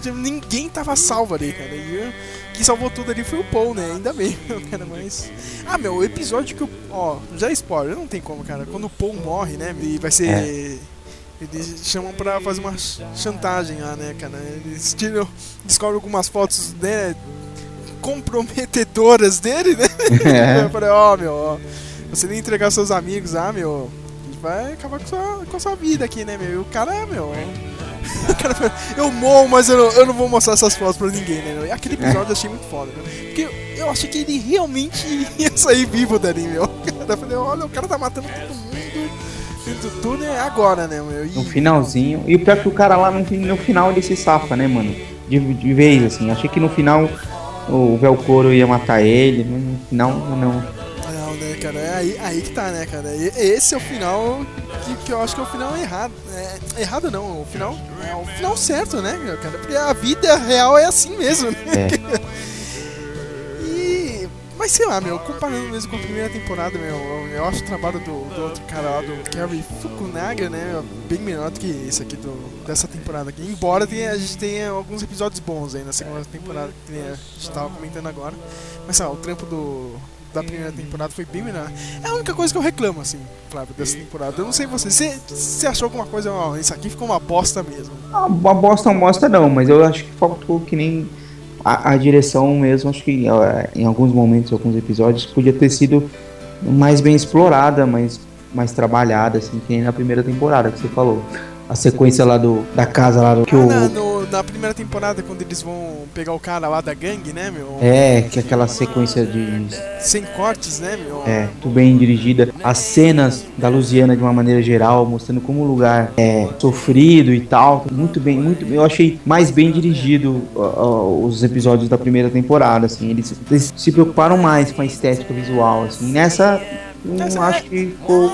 Speaker 5: Ninguém tava salvo ali, cara. E eu- quem salvou tudo ali foi o Paul, né? Ainda bem, cara, mas. Ah, meu, o episódio que o. Ó, já é spoiler, não tem como, cara. Quando o Paul morre, né? E vai ser.
Speaker 6: É.
Speaker 5: Eles chamam pra fazer uma ch- chantagem lá, né, cara? Eles tiram, descobrem algumas fotos, né, comprometedoras dele, né?
Speaker 6: É.
Speaker 5: Eu falei, ó, meu, ó, você nem entregar seus amigos, ah, meu, a gente vai acabar com sua, com a sua vida aqui, né, meu? E o cara, meu, o cara falou, eu morro, mas eu não, eu não vou mostrar essas fotos pra ninguém, né? E aquele episódio eu achei muito foda, né? Porque eu achei que ele realmente ia sair vivo dali, meu. Eu falei, olha, o cara tá matando todo mundo, tudo, tudo é agora, né, meu? E-
Speaker 6: No finalzinho. E o pior é que o cara lá no, no final ele se safa, né, mano? De, de vez, assim. Achei que no final o Velcoro ia matar ele. mas No final, não.
Speaker 5: Não, né, cara? É aí, aí que tá, né, cara? E- Esse é o final que, que eu acho que é o final errado. É, errado não, o final é o final certo, né, cara? Porque a vida real é assim mesmo, né? E. Mas sei lá, meu, comparando mesmo com a primeira temporada, meu, eu, acho o trabalho do, do outro cara lá, do Kerry Fukunaga, né, bem melhor do que esse aqui do, dessa temporada aqui. Embora tenha, a gente tenha alguns episódios bons aí na segunda temporada, que a gente tava comentando agora. Mas sei lá, o trampo do, da primeira temporada foi bem melhor. É a única coisa que eu reclamo, assim, Flávio, dessa temporada. Eu não sei você, você, achou alguma coisa, ó, isso aqui ficou uma bosta mesmo.
Speaker 6: Ah, Uma bosta, uma bosta não, mas eu acho que faltou que nem a, a direção mesmo. Acho que ó, em alguns momentos, alguns episódios, podia ter sido mais bem explorada, mais, mais trabalhada, assim, que nem na primeira temporada que você falou. A sequência lá do, da casa lá do que o.
Speaker 5: Na, no- na primeira temporada, quando eles vão pegar o cara lá da gangue, né, meu?
Speaker 6: É, que é aquela sequência de
Speaker 5: Sem cortes, né, meu?
Speaker 6: É, muito bem dirigida. As cenas da Lusiana de uma maneira geral, mostrando como o lugar é sofrido e tal. Muito bem, muito bem. Eu achei mais bem dirigido ó, os episódios da primeira temporada, assim. Eles, eles se preocuparam mais com a estética visual, assim. Nessa, não acho que ficou.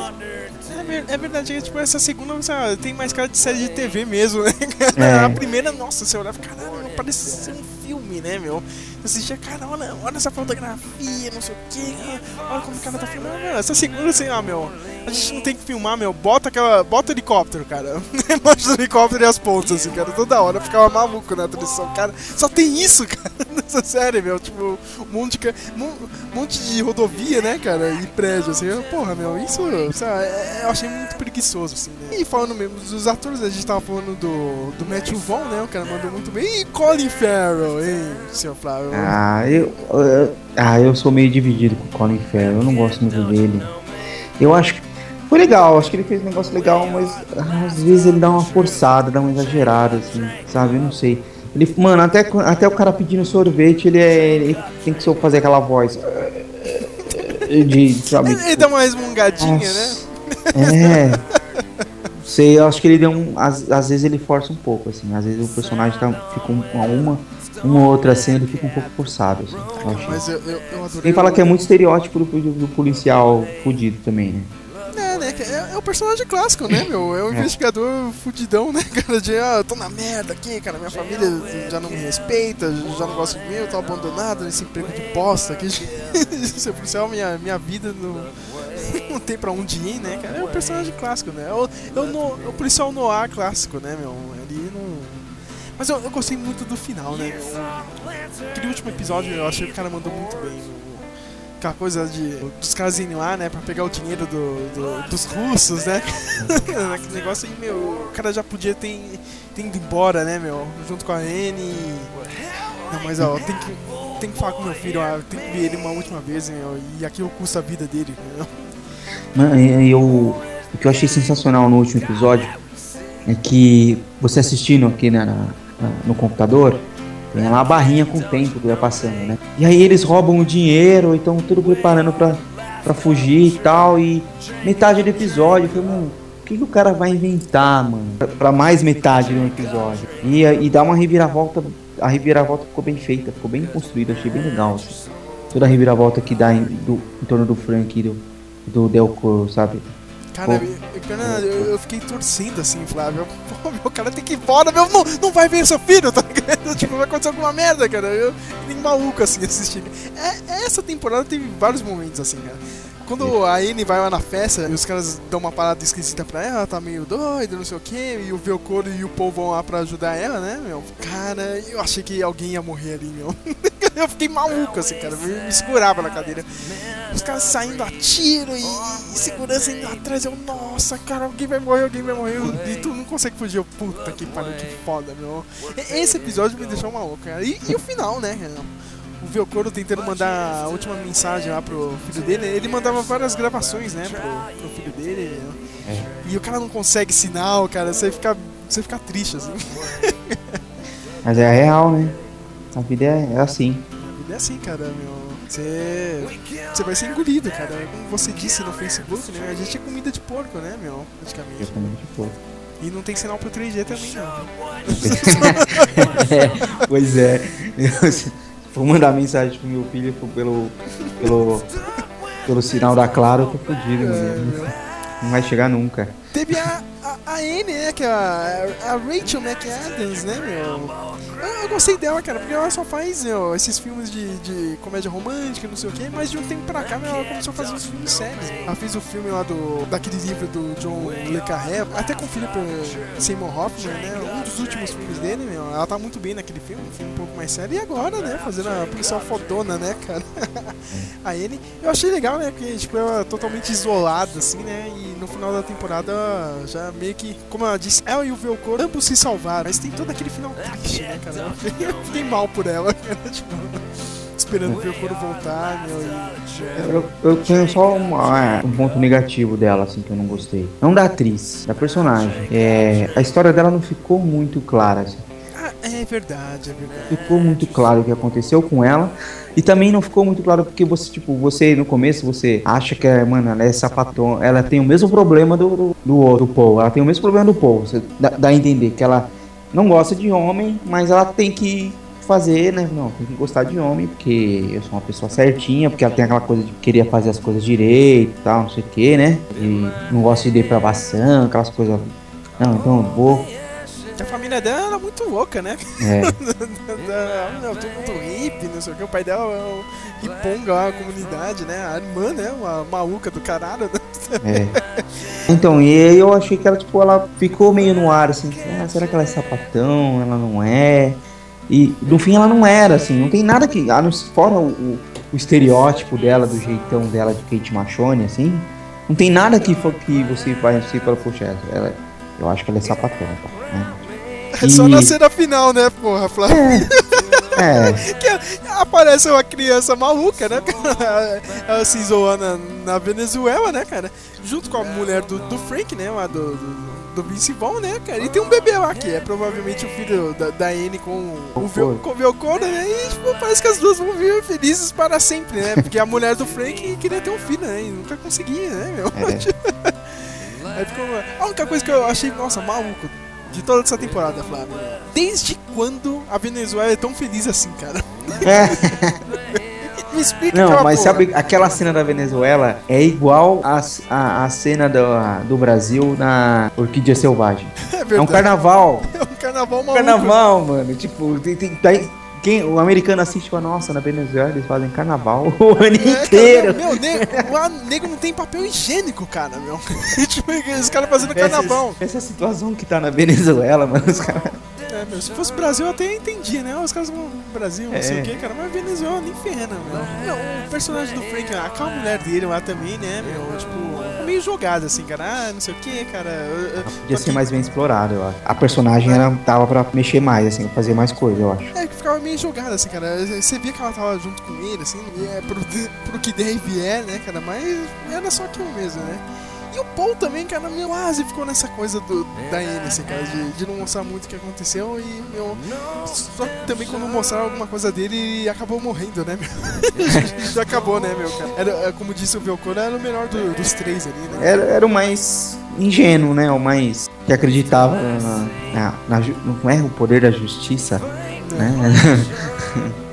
Speaker 5: É, ver- verdade, é, tipo, essa segunda ah, tem mais cara de série de TV mesmo, né?
Speaker 6: É.
Speaker 5: A primeira, nossa, você olhava, caralho, parece ser um filme, né, meu? Assistia, cara, olha, olha essa fotografia, não sei o quê, olha como o cara tá filmando. Essa segunda, assim, ah, meu, a gente não tem que filmar, meu, bota aquela, bota o helicóptero, cara. Embaixo do helicóptero e as pontas, assim, cara, toda hora. Eu ficava maluco na tradição, cara. Só tem isso, cara, nessa série, meu, tipo, um monte de, mon- monte de rodovia, né, cara, e prédio, assim, porra, meu, isso, sabe, é- eu achei muito preguiçoso, assim, né. E falando mesmo dos atores, a gente tava falando do, do Matthew Vaughn, né, o cara mandou muito bem. E Colin Farrell, hein, senhor Flávio?
Speaker 6: Ah, eu, eu- ah, eu sou meio dividido com o Colin Farrell. Eu não gosto muito dele. Eu acho que foi legal. Acho que ele fez um negócio legal, mas ah, às vezes ele dá uma forçada, dá uma exagerada, assim, sabe? Eu não sei. Ele, mano, até, até o cara pedindo sorvete, ele, é, ele tem que só fazer aquela voz. De, sabe?
Speaker 5: Ele, ele dá uma resmungadinha, né?
Speaker 6: É. Sei, eu acho que ele deu um. Às, às vezes ele força um pouco, assim. Às vezes o personagem tá, fica um- uma, uma, uma ou outra cena, ele fica um pouco forçado, assim. Eu achei.
Speaker 5: Mas eu, eu, eu adorei.
Speaker 6: Tem fala que é muito estereótipo do, do- policial fudido também, né?
Speaker 5: É, né? É, é o personagem clássico, né, meu? É o investigador fudidão, né, cara? De, ah, eu tô na merda aqui, cara. Minha família já não me respeita, já não gosta de mim, eu tô abandonado nesse emprego de bosta aqui. Ser policial, minha, minha vida não, não tem pra onde ir, né, cara? É o personagem clássico, né? É o, é o, no- é o policial noir clássico, né, meu? Ele não. Mas eu, eu gostei muito do final, né? meu? Aquele último episódio eu achei que o cara mandou muito bem. meu. Aquela coisa de dos caras irem lá, né, pra pegar o dinheiro do, do- dos russos, né? Aquele negócio aí, meu, o cara já podia ter, ter ido embora, né, meu? Junto com a Anne. Não, mas ó, tem que, tem que falar com meu filho, ó, tem que ver ele uma última vez, meu, e aquilo custa a vida dele, entendeu?
Speaker 6: E eu, o que eu achei sensacional no último episódio é que você assistindo aqui na, na- no computador, tem lá a barrinha com o tempo que vai passando, né? E aí eles roubam o dinheiro, então tudo preparando pra, pra fugir e tal, e metade do episódio, falei, mano, o que, que o cara vai inventar, mano? Pra, pra mais metade do episódio. E, e dá uma reviravolta, a reviravolta ficou bem feita, ficou bem construída, achei bem legal. assim. Toda a reviravolta que dá em, do- em torno do Frank e do, do Delcor, sabe?
Speaker 5: Cara, eu, eu, eu fiquei torcendo assim, Flávio. Pô, meu cara tem que ir embora, meu. Não, não vai ver seu filho, tá ligado? Tipo, vai acontecer alguma merda, cara. Eu nem maluco assim assistindo. É, essa temporada teve vários momentos assim, cara. Quando a Anne vai lá na festa e os caras dão uma parada esquisita pra ela, ela tá meio doida, não sei o que, e o Velcoro e o Paul vão lá pra ajudar ela, né, meu? Cara, eu achei que alguém ia morrer ali, meu. eu fiquei maluco, assim, cara. Eu me segurava na cadeira. Os caras saindo a tiro e, e segurança indo atrás. Eu, nossa, cara, alguém vai morrer, alguém vai morrer. E tu não consegue fugir. Eu, puta que pariu, que foda, meu. Esse episódio me deixou maluco, cara. E, e o final, né? O Velcoro tentando mandar a última mensagem lá pro filho dele. Ele mandava várias gravações, né, pro, pro filho dele.
Speaker 6: É.
Speaker 5: E o cara não consegue sinal, cara. Você fica, você fica triste, assim.
Speaker 6: Mas é real, né? A vida é, é assim.
Speaker 5: A vida é assim, cara, meu. Você, você vai ser engolido, cara. Como você disse no Facebook, né? A gente é comida de porco, né, meu? Praticamente.
Speaker 6: Eu também, tipo,
Speaker 5: E não tem sinal pro 3G também, não.
Speaker 6: é, pois é. For mandar mensagem pro meu filho pelo, pelo, pelo sinal da Claro, eu tô fodido, mano. Não vai chegar nunca.
Speaker 5: Teve a, a, a Anne, né? Que é a, a Rachel McAdams, né, meu? Eu, eu gostei dela, cara, porque ela só faz meu, esses filmes de, de comédia romântica, não sei o quê, mas de um tempo pra cá meu, ela começou a fazer uns filmes sérios. Ela fez o filme lá do daquele livro do John Le Carré, até com o Philip Seymour Hoffman, né? Um dos últimos filmes dele, meu. Ela tá muito bem naquele filme, um filme um pouco mais sério. E agora, né, fazendo a policial fodona, né, cara? a Anne. Eu achei legal, né? Porque, tipo, ela é totalmente isolada, assim, né? E no final da temporada, já meio que, como ela disse, ela e o Velcro ambos se salvaram. Mas tem todo aquele final triste, né, cara? Eu fiquei, eu fiquei mal por ela, cara. Tipo, esperando o Velcro voltar, meu. E...
Speaker 6: Eu, eu tenho só uma- um ponto negativo dela, assim, que eu não gostei. Não da atriz, da personagem. É, a história dela não ficou muito clara, assim.
Speaker 5: É verdade, é verdade.
Speaker 6: ficou muito claro o que aconteceu com ela. E também não ficou muito claro porque você, tipo, você no começo você acha que, é, mano, ela é sapatão, ela tem o mesmo problema do, do, do, do Paul, ela tem o mesmo problema do Paul. Você dá, dá a entender que ela não gosta de homem, mas ela tem que fazer, né? Não, tem que gostar de homem, porque eu sou uma pessoa certinha, porque ela tem aquela coisa de querer fazer as coisas direito e tal, não sei o que, né? E não gosta de depravação, aquelas coisas. Não, então eu vou.
Speaker 5: A família dela era muito louca, né?
Speaker 6: É.
Speaker 5: Não, todo mundo hippie, não sei o que. O pai dela é um riponga lá, a comunidade, né? A irmã, né? Uma maluca do caralho. né?
Speaker 6: É. Então, e aí eu achei que ela, tipo, ela ficou meio no ar, assim, ah, será que ela é sapatão? Ela não é? E no fim ela não era, assim, não tem nada que. Ah, fora o, o, o estereótipo dela, do jeitão dela de Kate Machone, assim, não tem nada que, que você vai assim fala, poxa, ela, eu acho que ela é sapatão, tá? Né?
Speaker 5: É só
Speaker 6: E-
Speaker 5: na cena final, né, porra, Flávio?
Speaker 6: É,
Speaker 5: que aparece uma criança maluca, né? Ela se isolou na, na Venezuela, né, cara? Junto com a mulher do, do Frank, né? Lá do, do, do Vince Vaughn, né, cara? E tem um bebê lá que é provavelmente o filho da, da Anne com o Vel, com o né? E tipo, parece que as duas vão viver felizes para sempre, né? Porque a mulher do Frank queria ter um filho, né? E nunca conseguia, né, meu? Aí ficou... A única coisa que eu achei, nossa, maluco de toda essa temporada, Flávio. Desde quando a Venezuela é tão feliz assim, cara? Me explica
Speaker 6: Não, mas
Speaker 5: porra.
Speaker 6: sabe, aquela cena da Venezuela é igual a, a, a cena do, do Brasil na Orquídea Selvagem.
Speaker 5: É
Speaker 6: É, um carnaval.
Speaker 5: É um carnaval maluco.
Speaker 6: carnaval, mano. Tipo, tem, tem, tem- quem, o americano assiste fala, nossa, na Venezuela eles fazem carnaval o ano
Speaker 5: É, cara,
Speaker 6: inteiro.
Speaker 5: meu, nego, lá, nego não tem papel higiênico, cara, meu. tipo, os caras fazendo carnaval.
Speaker 6: Essa, essa situação que tá na Venezuela, mano, os caras.
Speaker 5: É, meu, se fosse Brasil eu até entendia, né? Os caras vão no Brasil, não sei
Speaker 6: É.
Speaker 5: o que, cara. Mas Venezuela nem ferrando, meu. Meu, o personagem do Frank, aquela mulher dele lá também, né, meu? Tipo, meio jogada, assim, cara. Ah, não sei o que, cara. eu- eu-
Speaker 6: Podia ser mais bem explorado, eu acho. A personagem era, tava pra mexer mais, assim, fazer mais coisa, eu acho.
Speaker 5: É, que ficava meio jogada, assim, cara. Você via que ela tava junto com ele, assim, e é pro, pro que der e vier, né, cara? Mas era só aquilo mesmo, né? E o Paul também, cara, meu, quase ficou nessa coisa do, da N, cara, de, de não mostrar muito o que aconteceu e, meu. Só que também quando mostraram alguma coisa dele, ele acabou morrendo, né, meu? Já acabou, né, meu, cara? Era, é, como disse o Velcoro, era o melhor do- dos três ali, né?
Speaker 6: Era, era o mais ingênuo, né? O mais que acreditava na, na, na não é o poder da justiça, né?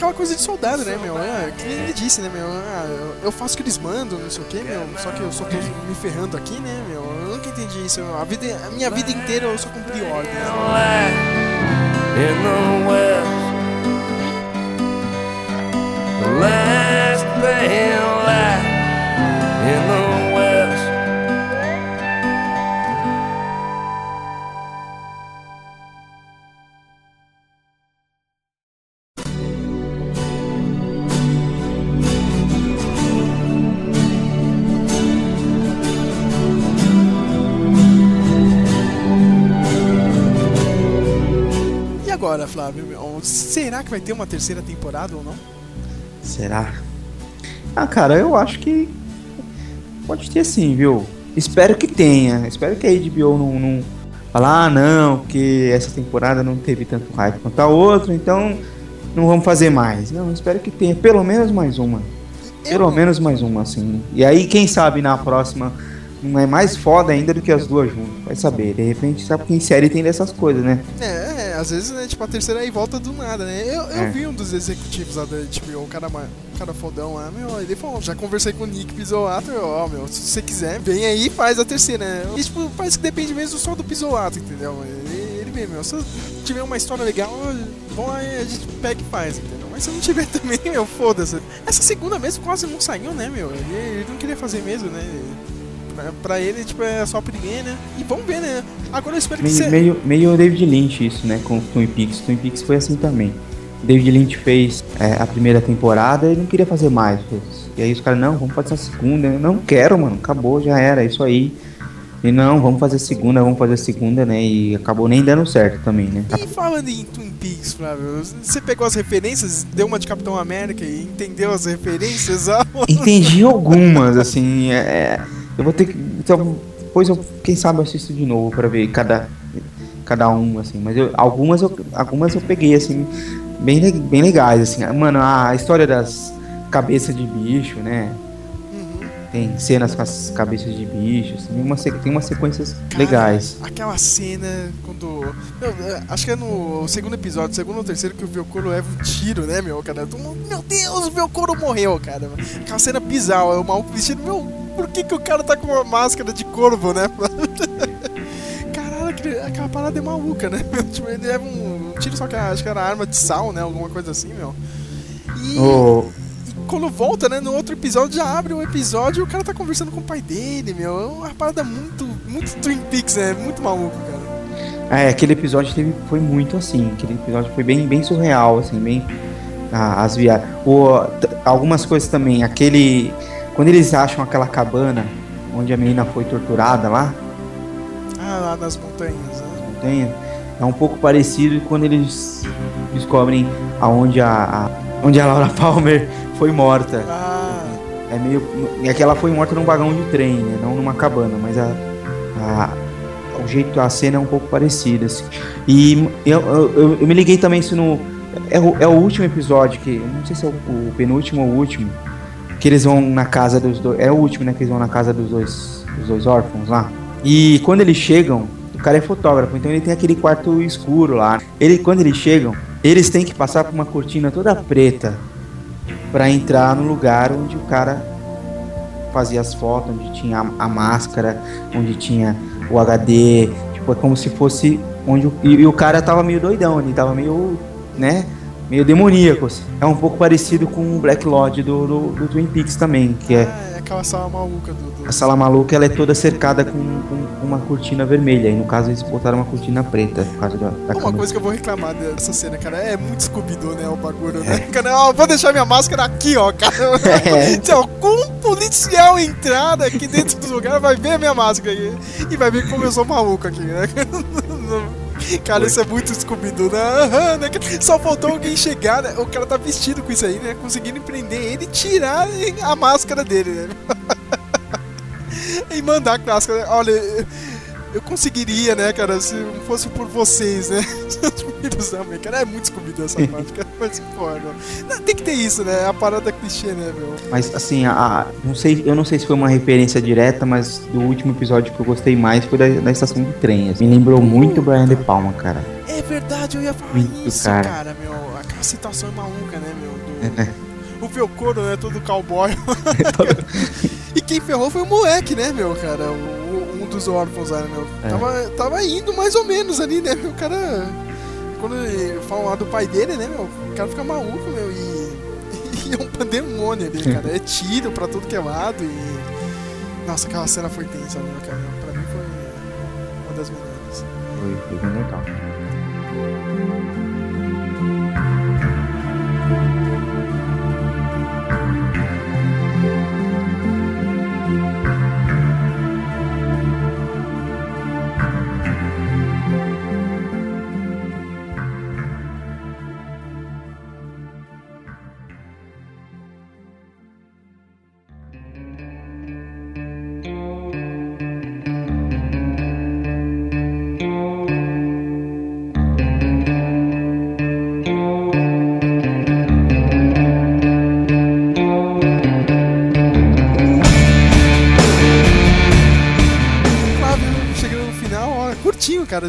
Speaker 5: Aquela coisa de soldado, né, meu? É, que nem ele disse, né, meu? Ah, eu, faço o que eles mandam, não sei o que, meu. Só que eu só tô me ferrando aqui, né, meu? Eu nunca entendi isso. A, vida, a minha vida inteira eu só cumpri ordens.
Speaker 11: in
Speaker 5: Flávio? Será que vai ter uma terceira temporada ou não?
Speaker 6: Será? Ah, cara, eu acho que pode ter sim, viu? Espero que tenha. Espero que a HBO não, não falar, ah, não, porque essa temporada não teve tanto hype quanto a outra, então não vamos fazer mais. Não, espero que tenha pelo menos mais uma. Pelo menos mais uma, assim. E aí, quem sabe na próxima é mais foda ainda do que as duas juntas. Vai saber. De repente, sabe que em série tem dessas coisas, né?
Speaker 5: É, é, às vezes, né, tipo, a terceira aí volta do nada, né? Eu, eu
Speaker 6: É.
Speaker 5: vi um dos executivos lá da HBO, um cara, um cara fodão lá, meu, ele falou, já conversei com o Nick Pizzolato, ó, meu, se você quiser, vem aí e faz a terceira, né? E, tipo, parece que depende mesmo só do Pizzolato, entendeu? Ele, ele mesmo, meu, se tiver uma história legal, bom, aí a gente pega e faz, entendeu? Mas se não tiver também, meu, foda-se. Essa segunda mesmo quase não saiu, né, meu? Ele, ele não queria fazer mesmo, né? Pra, pra ele, tipo, é só primeira, né? E vamos ver, né? Agora eu espero que
Speaker 6: Meio,
Speaker 5: você...
Speaker 6: meio, meio David Lynch isso, né? Com Twin Peaks. Twin Peaks foi assim também. David Lynch fez é, a primeira temporada e não queria fazer mais. E aí os caras, não, vamos fazer a segunda. Eu, não quero, mano. Acabou, já era, é isso aí. E não, vamos fazer a segunda, vamos fazer a segunda, né? E acabou nem dando certo também, né?
Speaker 5: E falando em Twin Peaks, Flávio, você pegou as referências, deu uma de Capitão América e entendeu as referências?
Speaker 6: Entendi algumas, assim. é, eu vou ter que. Então, depois eu, quem sabe, eu assisto de novo pra ver cada, cada um, assim. Mas eu- algumas, eu, algumas eu peguei, assim, bem, bem legais, assim. Mano, a história das cabeças de bicho, né? Tem cenas com as cabeças de bichos, tem, uma, tem umas sequências legais.
Speaker 5: Aquela cena quando. Meu, é, acho que é no segundo episódio, segundo ou terceiro, que o Velcoro leva um tiro, né, meu, cara? Meu Deus, o Velcoro morreu, cara. Aquela cena bizarra, o maluco vestido, meu, por que, que o cara tá com uma máscara de corvo, né? Caralho, aquela parada é maluca, né? Tipo, ele leva um, um tiro, só que acho que era arma de sal, né? Alguma coisa assim, meu. E
Speaker 6: O-
Speaker 5: quando volta, né, no outro episódio, já abre o episódio e o cara tá conversando com o pai dele, meu. É uma parada muito, muito Twin Peaks, né? Muito maluco, cara.
Speaker 6: É, aquele episódio teve, foi muito assim. Aquele episódio foi bem, bem surreal, assim, bem. ah, as viagens. Algumas coisas também. Aquele. Quando eles acham aquela cabana onde a menina foi torturada lá,
Speaker 5: Ah, lá nas montanhas, né?
Speaker 6: montanha, é um pouco parecido quando eles descobrem aonde a, a- onde a Laura Palmer foi morta.
Speaker 5: Ah,
Speaker 6: É meio. É que ela foi morta num vagão de trem, né? Não numa cabana, mas a, a- o jeito, a cena é um pouco parecida. Assim. E eu, eu, eu- me liguei também isso no. É o, é o último episódio, que. Não sei se é o, o penúltimo ou o último. Que eles vão na casa dos dois. É o último, né? Que eles vão na casa dos dois, dos dois órfãos lá. E quando eles chegam, o cara é fotógrafo, então ele tem aquele quarto escuro lá. Ele, quando eles chegam, eles têm que passar por uma cortina toda preta para entrar no lugar onde o cara fazia as fotos, onde tinha a, a máscara, onde tinha o HD, tipo, é como se fosse onde o, e, e o cara tava meio doidão, ele tava meio, né, meio demoníaco. assim. É um pouco parecido com o Black Lodge do, do, do Twin Peaks também, que é
Speaker 5: é aquela sala maluca do. do-
Speaker 6: a sala maluca, ela é toda cercada com, com uma cortina vermelha, e no caso eles botaram uma cortina preta, por causa da, da
Speaker 5: Uma coisa que eu vou reclamar dessa cena, cara, é muito scooby né, o bagulho,
Speaker 6: É.
Speaker 5: né? Cara, ó, vou deixar minha máscara aqui, ó, cara.
Speaker 6: É.
Speaker 5: Se algum policial entrar aqui dentro do lugar, vai ver a minha máscara aqui. E vai ver como eu sou maluco aqui, né? Cara, isso é muito scooby né? Aham, né? Só faltou alguém chegar, né? O cara tá vestido com isso aí, né? Conseguindo prender ele e tirar a máscara dele, né? e mandar clássico. né? Olha, eu- conseguiria, né, cara, se não fosse por vocês, né? Os também, cara, é muito scooby essa parte, cara. Mas. Não, tem que ter isso, né? A parada clichê, né, meu?
Speaker 6: Mas assim, a, não sei, eu não sei se foi uma referência direta, mas do último episódio que eu gostei mais foi da, da estação de trem. assim. Me lembrou muito Brian De Palma, cara.
Speaker 5: É verdade, eu ia falar
Speaker 6: Muito,
Speaker 5: isso,
Speaker 6: cara.
Speaker 5: cara. meu. Aquela situação é maluca, né, meu? Do... O Velcoro, né? Todo cowboy. e quem ferrou foi o moleque, né, meu, cara? O- dos órfãos lá, meu?
Speaker 6: É.
Speaker 5: Tava, tava indo mais ou menos ali, né, meu? O cara. Quando fala lá do pai dele, né, meu? O cara fica maluco, meu, e. E é um pandemônio ali, cara. É tiro pra tudo que é lado e. Nossa, aquela cena foi tensa, né, cara? Pra mim foi uma das melhores.
Speaker 6: Foi, foi bem legal.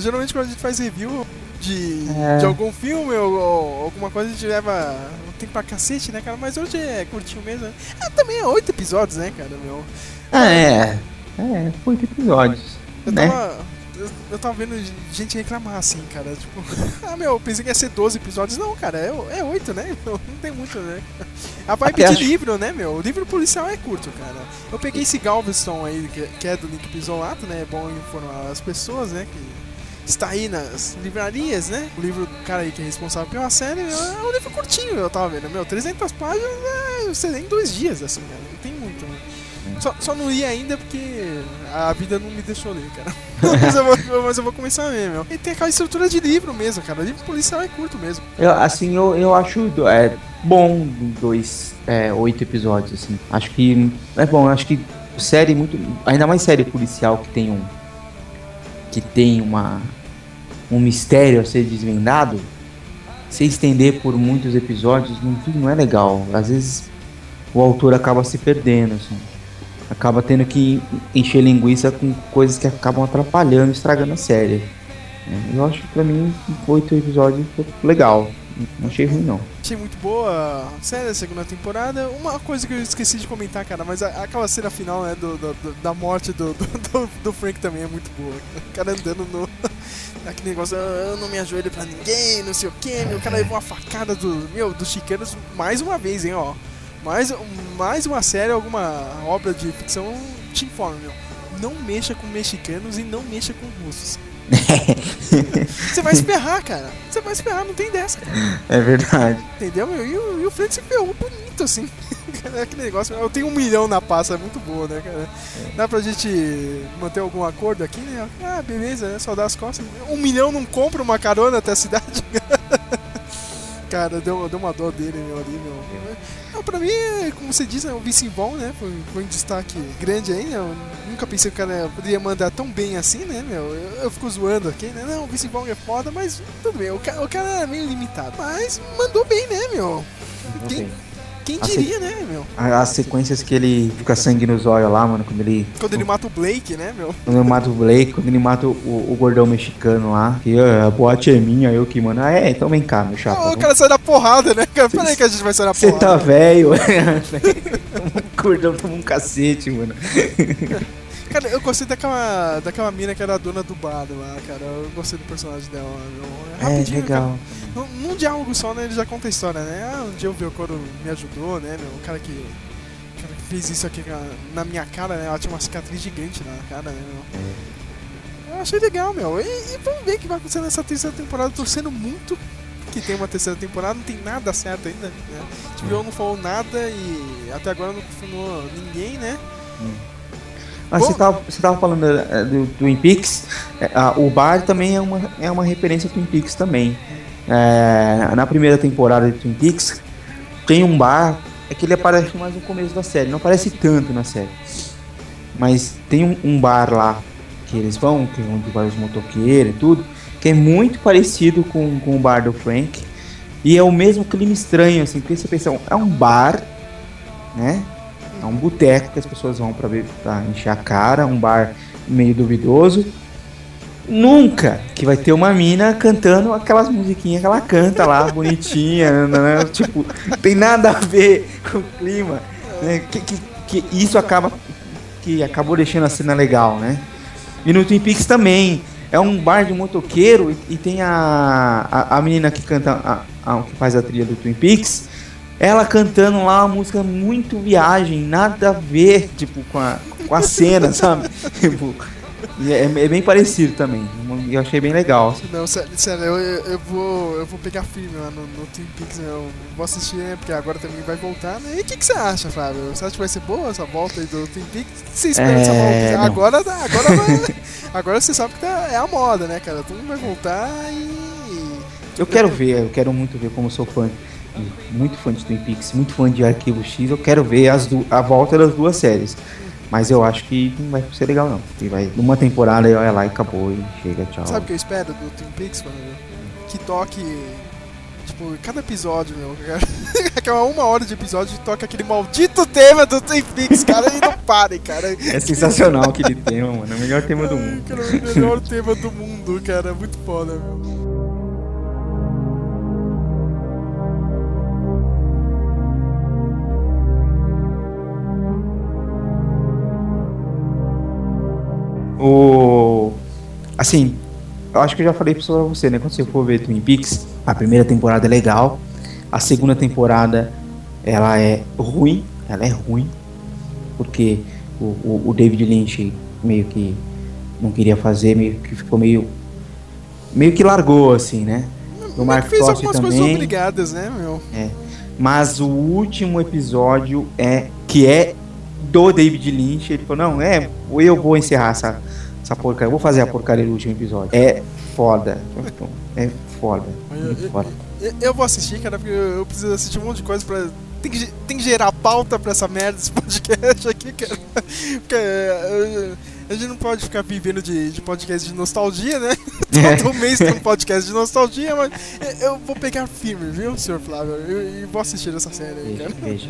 Speaker 5: Geralmente quando a gente faz review de,
Speaker 6: É.
Speaker 5: de algum filme ou, ou alguma coisa, a gente leva um tempo pra cacete, né, cara? Mas hoje é curtinho mesmo. né? Ah, também é oito episódios, né, cara, meu?
Speaker 6: Ah, é. É, oito episódios.
Speaker 5: Eu
Speaker 6: né?
Speaker 5: tava. Eu, eu tava vendo gente reclamar assim, cara. Tipo, ah, meu, eu pensei que ia ser 12 episódios. Não, cara, é, é 8, né? Não tem muito, né? A vibe
Speaker 6: Até
Speaker 5: de
Speaker 6: acho-
Speaker 5: livro, né, meu? O livro policial é curto, cara. Eu peguei esse Galveston aí, que, que é do Link Pisolato, né? É bom informar as pessoas, né? Que está aí nas livrarias, né? O livro do cara aí que é responsável pela série é um livro curtinho, eu tava vendo. Meu, 300 páginas, é, você lê em dois dias, assim, cara. Não tem muito, né? Só, só não li ainda porque a vida não me deixou ler, cara. mas, eu vou, mas eu vou começar a ler, meu. E tem aquela estrutura de livro mesmo, cara. Livro policial é curto mesmo.
Speaker 6: Eu, assim, eu, eu acho é, bom dois, é, oito episódios, assim. Acho que é bom, acho que série muito. Ainda mais série policial que tem um. Que tem uma. um mistério a ser desvendado. Se estender por muitos episódios não, não é legal. Às vezes o autor acaba se perdendo, assim. Acaba tendo que encher linguiça com coisas que acabam atrapalhando, estragando a série. É, Eu acho que pra mim oito episódios foi legal. Não achei ruim não.
Speaker 5: Achei muito boa a série, a segunda temporada. Uma coisa que eu esqueci de comentar, cara, mas a- aquela cena final, né, do, do- da morte do, do, do- Frank também é muito boa. O cara andando no. Aquele negócio, "Ah, eu não me ajoelho pra ninguém, não sei o que, meu. Cara levou uma facada do, meu, dos chicanos mais uma vez, hein, ó. Mais, mais uma série, alguma obra de ficção te informa, meu. Não mexa com mexicanos e não mexa com russos. Você vai esperrar, cara. Você vai esperrar, não tem dessa, cara.
Speaker 6: É verdade.
Speaker 5: Entendeu, meu? E o, e o Frank se ferrou bonito, assim. É Aquele negócio. Eu tenho um milhão na pasta, é muito boa, né, cara? Dá pra gente manter algum acordo aqui, né? Ah, beleza, né? Só dá as costas. Um milhão não compra uma carona até a cidade. cara, deu, deu uma dor dele, meu, ali, meu. Não, pra mim, como você diz, né, o Vince Vaughn, né? Foi, foi um destaque grande aí, né? Eu nunca pensei que o cara poderia mandar tão bem assim, né, meu? Eu, eu fico zoando aqui, né? Não, o Vince Vaughn é foda, mas tudo bem. O cara, o cara era meio limitado. Mas mandou bem, né, meu? Quem, quem diria, né, meu?
Speaker 6: As sequências que ele fica sangue nos olhos lá, mano, quando ele.
Speaker 5: Quando ele mata o Blake, né, meu?
Speaker 6: Quando ele mata o Blake, quando ele mata o, o gordão mexicano lá, que "Ah, a boate é minha, eu que mano. Ah, é, então vem cá, meu chato.
Speaker 5: Ah, o cara sai da porrada, né, cara? Peraí que a gente vai sair da
Speaker 6: Você
Speaker 5: porrada.
Speaker 6: tá velho. o gordão toma um cacete, mano.
Speaker 5: Cara, eu gostei daquela, daquela mina que era a dona do bar lá, cara. Eu gostei do personagem dela. Meu.
Speaker 6: É,
Speaker 5: Rapidinho,
Speaker 6: legal.
Speaker 5: cara. Num, num diálogo só, né? Ele já conta a história, né? Ah, um dia o Velcoro me ajudou, né, meu? O cara que, o cara que fez isso aqui na, na minha cara, né? Ela tinha uma cicatriz gigante na cara, né, meu? Eu achei legal, meu. E, e vamos ver o que vai acontecer nessa terceira temporada. Tô torcendo muito que tem uma terceira temporada. Não tem nada certo ainda, né? A HBO não falou nada e até agora não confirmou ninguém, né?
Speaker 6: Ah, você tava, você tava falando eh, do Twin Peaks. eh, ah, o bar também é uma, é uma referência ao Twin Peaks também. Eh, na primeira temporada de Twin Peaks, tem um bar. É que ele aparece mais no começo da série, não aparece tanto na série. Mas tem um, um bar lá que eles vão, que é onde vai os motoqueiros e tudo, que é muito parecido com, com o bar do Frank. E é o mesmo clima estranho, assim, porque você pensa, é um bar, né? É um boteco que as pessoas vão pra encher a cara, um bar meio duvidoso. Nunca que vai ter uma mina cantando aquelas musiquinhas que ela canta lá, bonitinha, né? tipo, tem nada a ver com o clima, né? Que, que, que isso acaba que acabou deixando a cena legal, né? E no Twin Peaks também é um bar de motoqueiro e, e tem a, a, a menina que canta, a, a- que faz a trilha do Twin Peaks, ela cantando lá uma música muito viagem, nada a ver, tipo, com a, com a cena, sabe? Tipo, é, é bem parecido também. Eu achei bem legal.
Speaker 5: Não, sério, sério eu, eu, vou, eu vou pegar firme lá no, no Twin Peaks, eu vou assistir, né? Porque agora também vai voltar, né? E o que, que você acha, Flávio? Você acha que vai ser boa essa volta aí do Twin Peaks? O que você espera dessa
Speaker 6: É,
Speaker 5: volta?
Speaker 6: não.
Speaker 5: Agora, agora, vai, agora você sabe que tá, é a moda, né, cara? Todo mundo vai voltar e...
Speaker 6: Eu quero ver, eu quero muito ver como eu sou fã, muito fã de Twin Peaks, muito fã de Arquivo X, eu quero ver as a volta das duas séries. Mas eu acho que não vai ser legal não. Que vai numa temporada e olha lá e acabou e chega, tchau.
Speaker 5: Sabe o que eu espero do Twin Peaks, mano? Que toque. Tipo, cada episódio, meu. Aquela uma hora de episódio toca aquele maldito tema do Twin Peaks, cara, e não parem, cara.
Speaker 6: É sensacional aquele tema, mano. É o melhor tema do mundo.
Speaker 5: Cara, o melhor tema do mundo, cara. Muito foda, meu.
Speaker 6: O. Assim, eu acho que eu já falei isso pra você, né? Quando você for ver Twin Peaks, a primeira temporada é legal, a segunda temporada ela é ruim, ela é ruim, porque o, o, o David Lynch meio que não queria fazer, meio que ficou meio. meio que largou, assim, né? O Mark
Speaker 5: Fez
Speaker 6: Frost
Speaker 5: algumas coisas
Speaker 6: também.
Speaker 5: obrigadas, né, meu?
Speaker 6: É. Mas o último episódio é que é do David Lynch. Ele falou: Não, é, eu vou encerrar essa, essa porcaria. Eu vou fazer a porcaria do último episódio. É foda. É foda. Muito foda.
Speaker 5: Eu, eu vou assistir, cara, porque eu, eu preciso assistir um monte de coisa pra. Tem que, tem que gerar pauta pra essa merda desse podcast aqui, cara. Porque eh, a gente não pode ficar vivendo de, de podcast de nostalgia, né?
Speaker 6: É.
Speaker 5: Todo mês tem um podcast de nostalgia, mas eu- eu vou pegar firme, viu, senhor Flávio? E vou assistir essa série aí, cara.
Speaker 6: veja.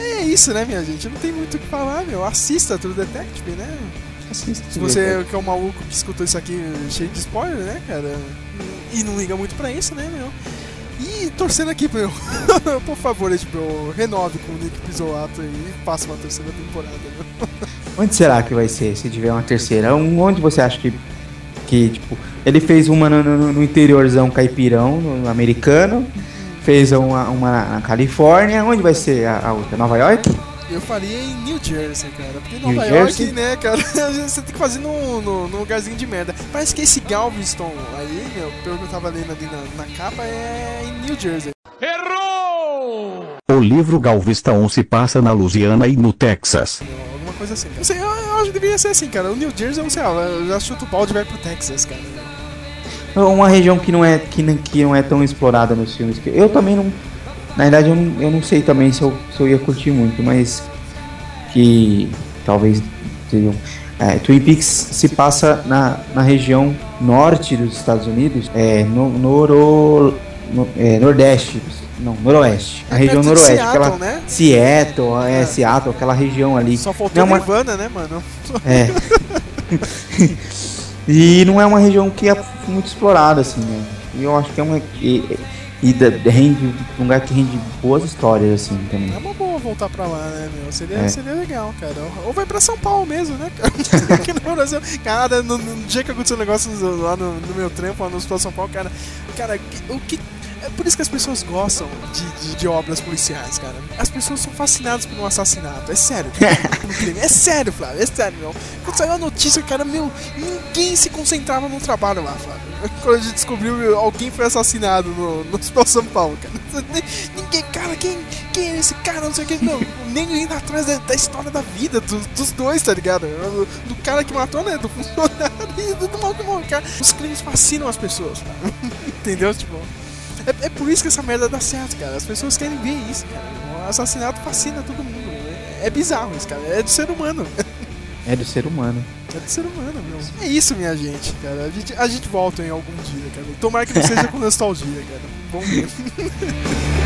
Speaker 5: É isso, né, minha gente? Não tem muito o que falar, meu. Assista True Detective, né?
Speaker 6: Assista
Speaker 5: Se você que é um maluco que escutou isso aqui cheio de spoiler, né, cara? E não liga muito pra isso, né, meu? E torcendo aqui, meu. Por favor, HBO, renove com o Nick Pizzolato e faça uma terceira temporada, meu.
Speaker 6: Onde será que vai ser se tiver uma terceira? Onde você acha que. que tipo, ele fez uma no, no- no interiorzão caipirão, no americano. Fez uma, uma na Califórnia. Onde vai ser a, a outra? Nova York?
Speaker 5: Eu faria em New Jersey, cara. Porque
Speaker 6: New
Speaker 5: Nova
Speaker 6: Jersey?
Speaker 5: York, né, cara? Você tem que fazer num, num, num lugarzinho de merda. Parece que esse Galveston aí, meu, pelo que eu tava lendo ali na, na capa, é em New Jersey.
Speaker 9: O livro Galveston se passa na Louisiana e no Texas.
Speaker 5: Alguma coisa assim. Eu, sei, eu, eu acho que deveria ser assim, cara. O New Jersey, eu não sei, eu já chuto o balde e vai pro Texas, cara.
Speaker 6: Uma região que não é, que não, que não é tão explorada nos filmes. Eu também não. Na verdade, eu não, eu não sei também se eu, se eu ia curtir muito, mas. Que talvez seriam. É, Twin Peaks se passa na, na região norte dos Estados Unidos, é, no, noro, no- é, nordeste, não, noroeste. A
Speaker 5: É
Speaker 6: região noroeste.
Speaker 5: Seattle,
Speaker 6: aquela,
Speaker 5: né?
Speaker 6: Seattle, é, Seattle, aquela região ali.
Speaker 5: Só
Speaker 6: Não
Speaker 5: faltou
Speaker 6: uma-
Speaker 5: Nirvana, né, mano?
Speaker 6: é. e não é uma região que é muito explorada, assim, né? E eu acho que é uma. E, e da- rende, um lugar que rende boas histórias, assim, também.
Speaker 5: É uma boa voltar pra lá, né, meu? Seria,
Speaker 6: É.
Speaker 5: seria legal, cara. Ou vai pra São Paulo mesmo, né, cara? Aqui no Brasil. Cara, no, no dia que aconteceu o negócio no- lá no, no meu trampo, lá no Hospital São Paulo, cara, cara, o que. É por isso que as pessoas gostam de, de, de obras policiais, cara. As pessoas são fascinadas por um assassinato. É sério. É sério, Flávio. É sério, meu. Quando saiu a notícia, cara, meu, ninguém se concentrava no trabalho lá, Flávio. Quando a gente descobriu meu, alguém foi assassinado no, no Hospital São Paulo, cara. Ninguém, cara, quem, quem é esse cara? Não sei o que. Não, nem indo atrás da, da história da vida dos, dos dois, tá ligado? Do, do cara que matou, né? Do funcionário e do, do mal que morreu. Cara, os crimes fascinam as pessoas, cara. Entendeu? Tipo. É, é por isso que essa merda dá certo, cara. As pessoas querem ver isso, cara. O assassinato fascina todo mundo. É, é bizarro isso, cara. É do ser humano.
Speaker 6: É do ser humano.
Speaker 5: É do ser humano, meu. É isso, minha gente, cara. A gente, a gente volta em algum dia, cara. Tomara que não seja com nostalgia, cara. Vamos ver.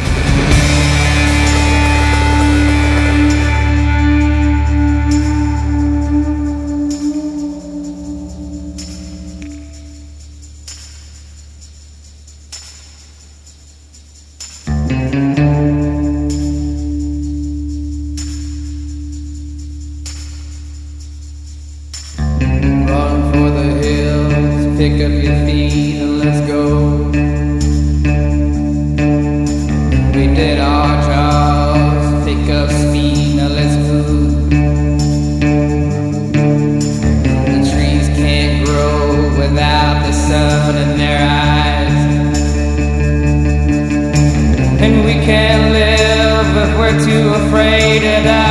Speaker 12: prayed out.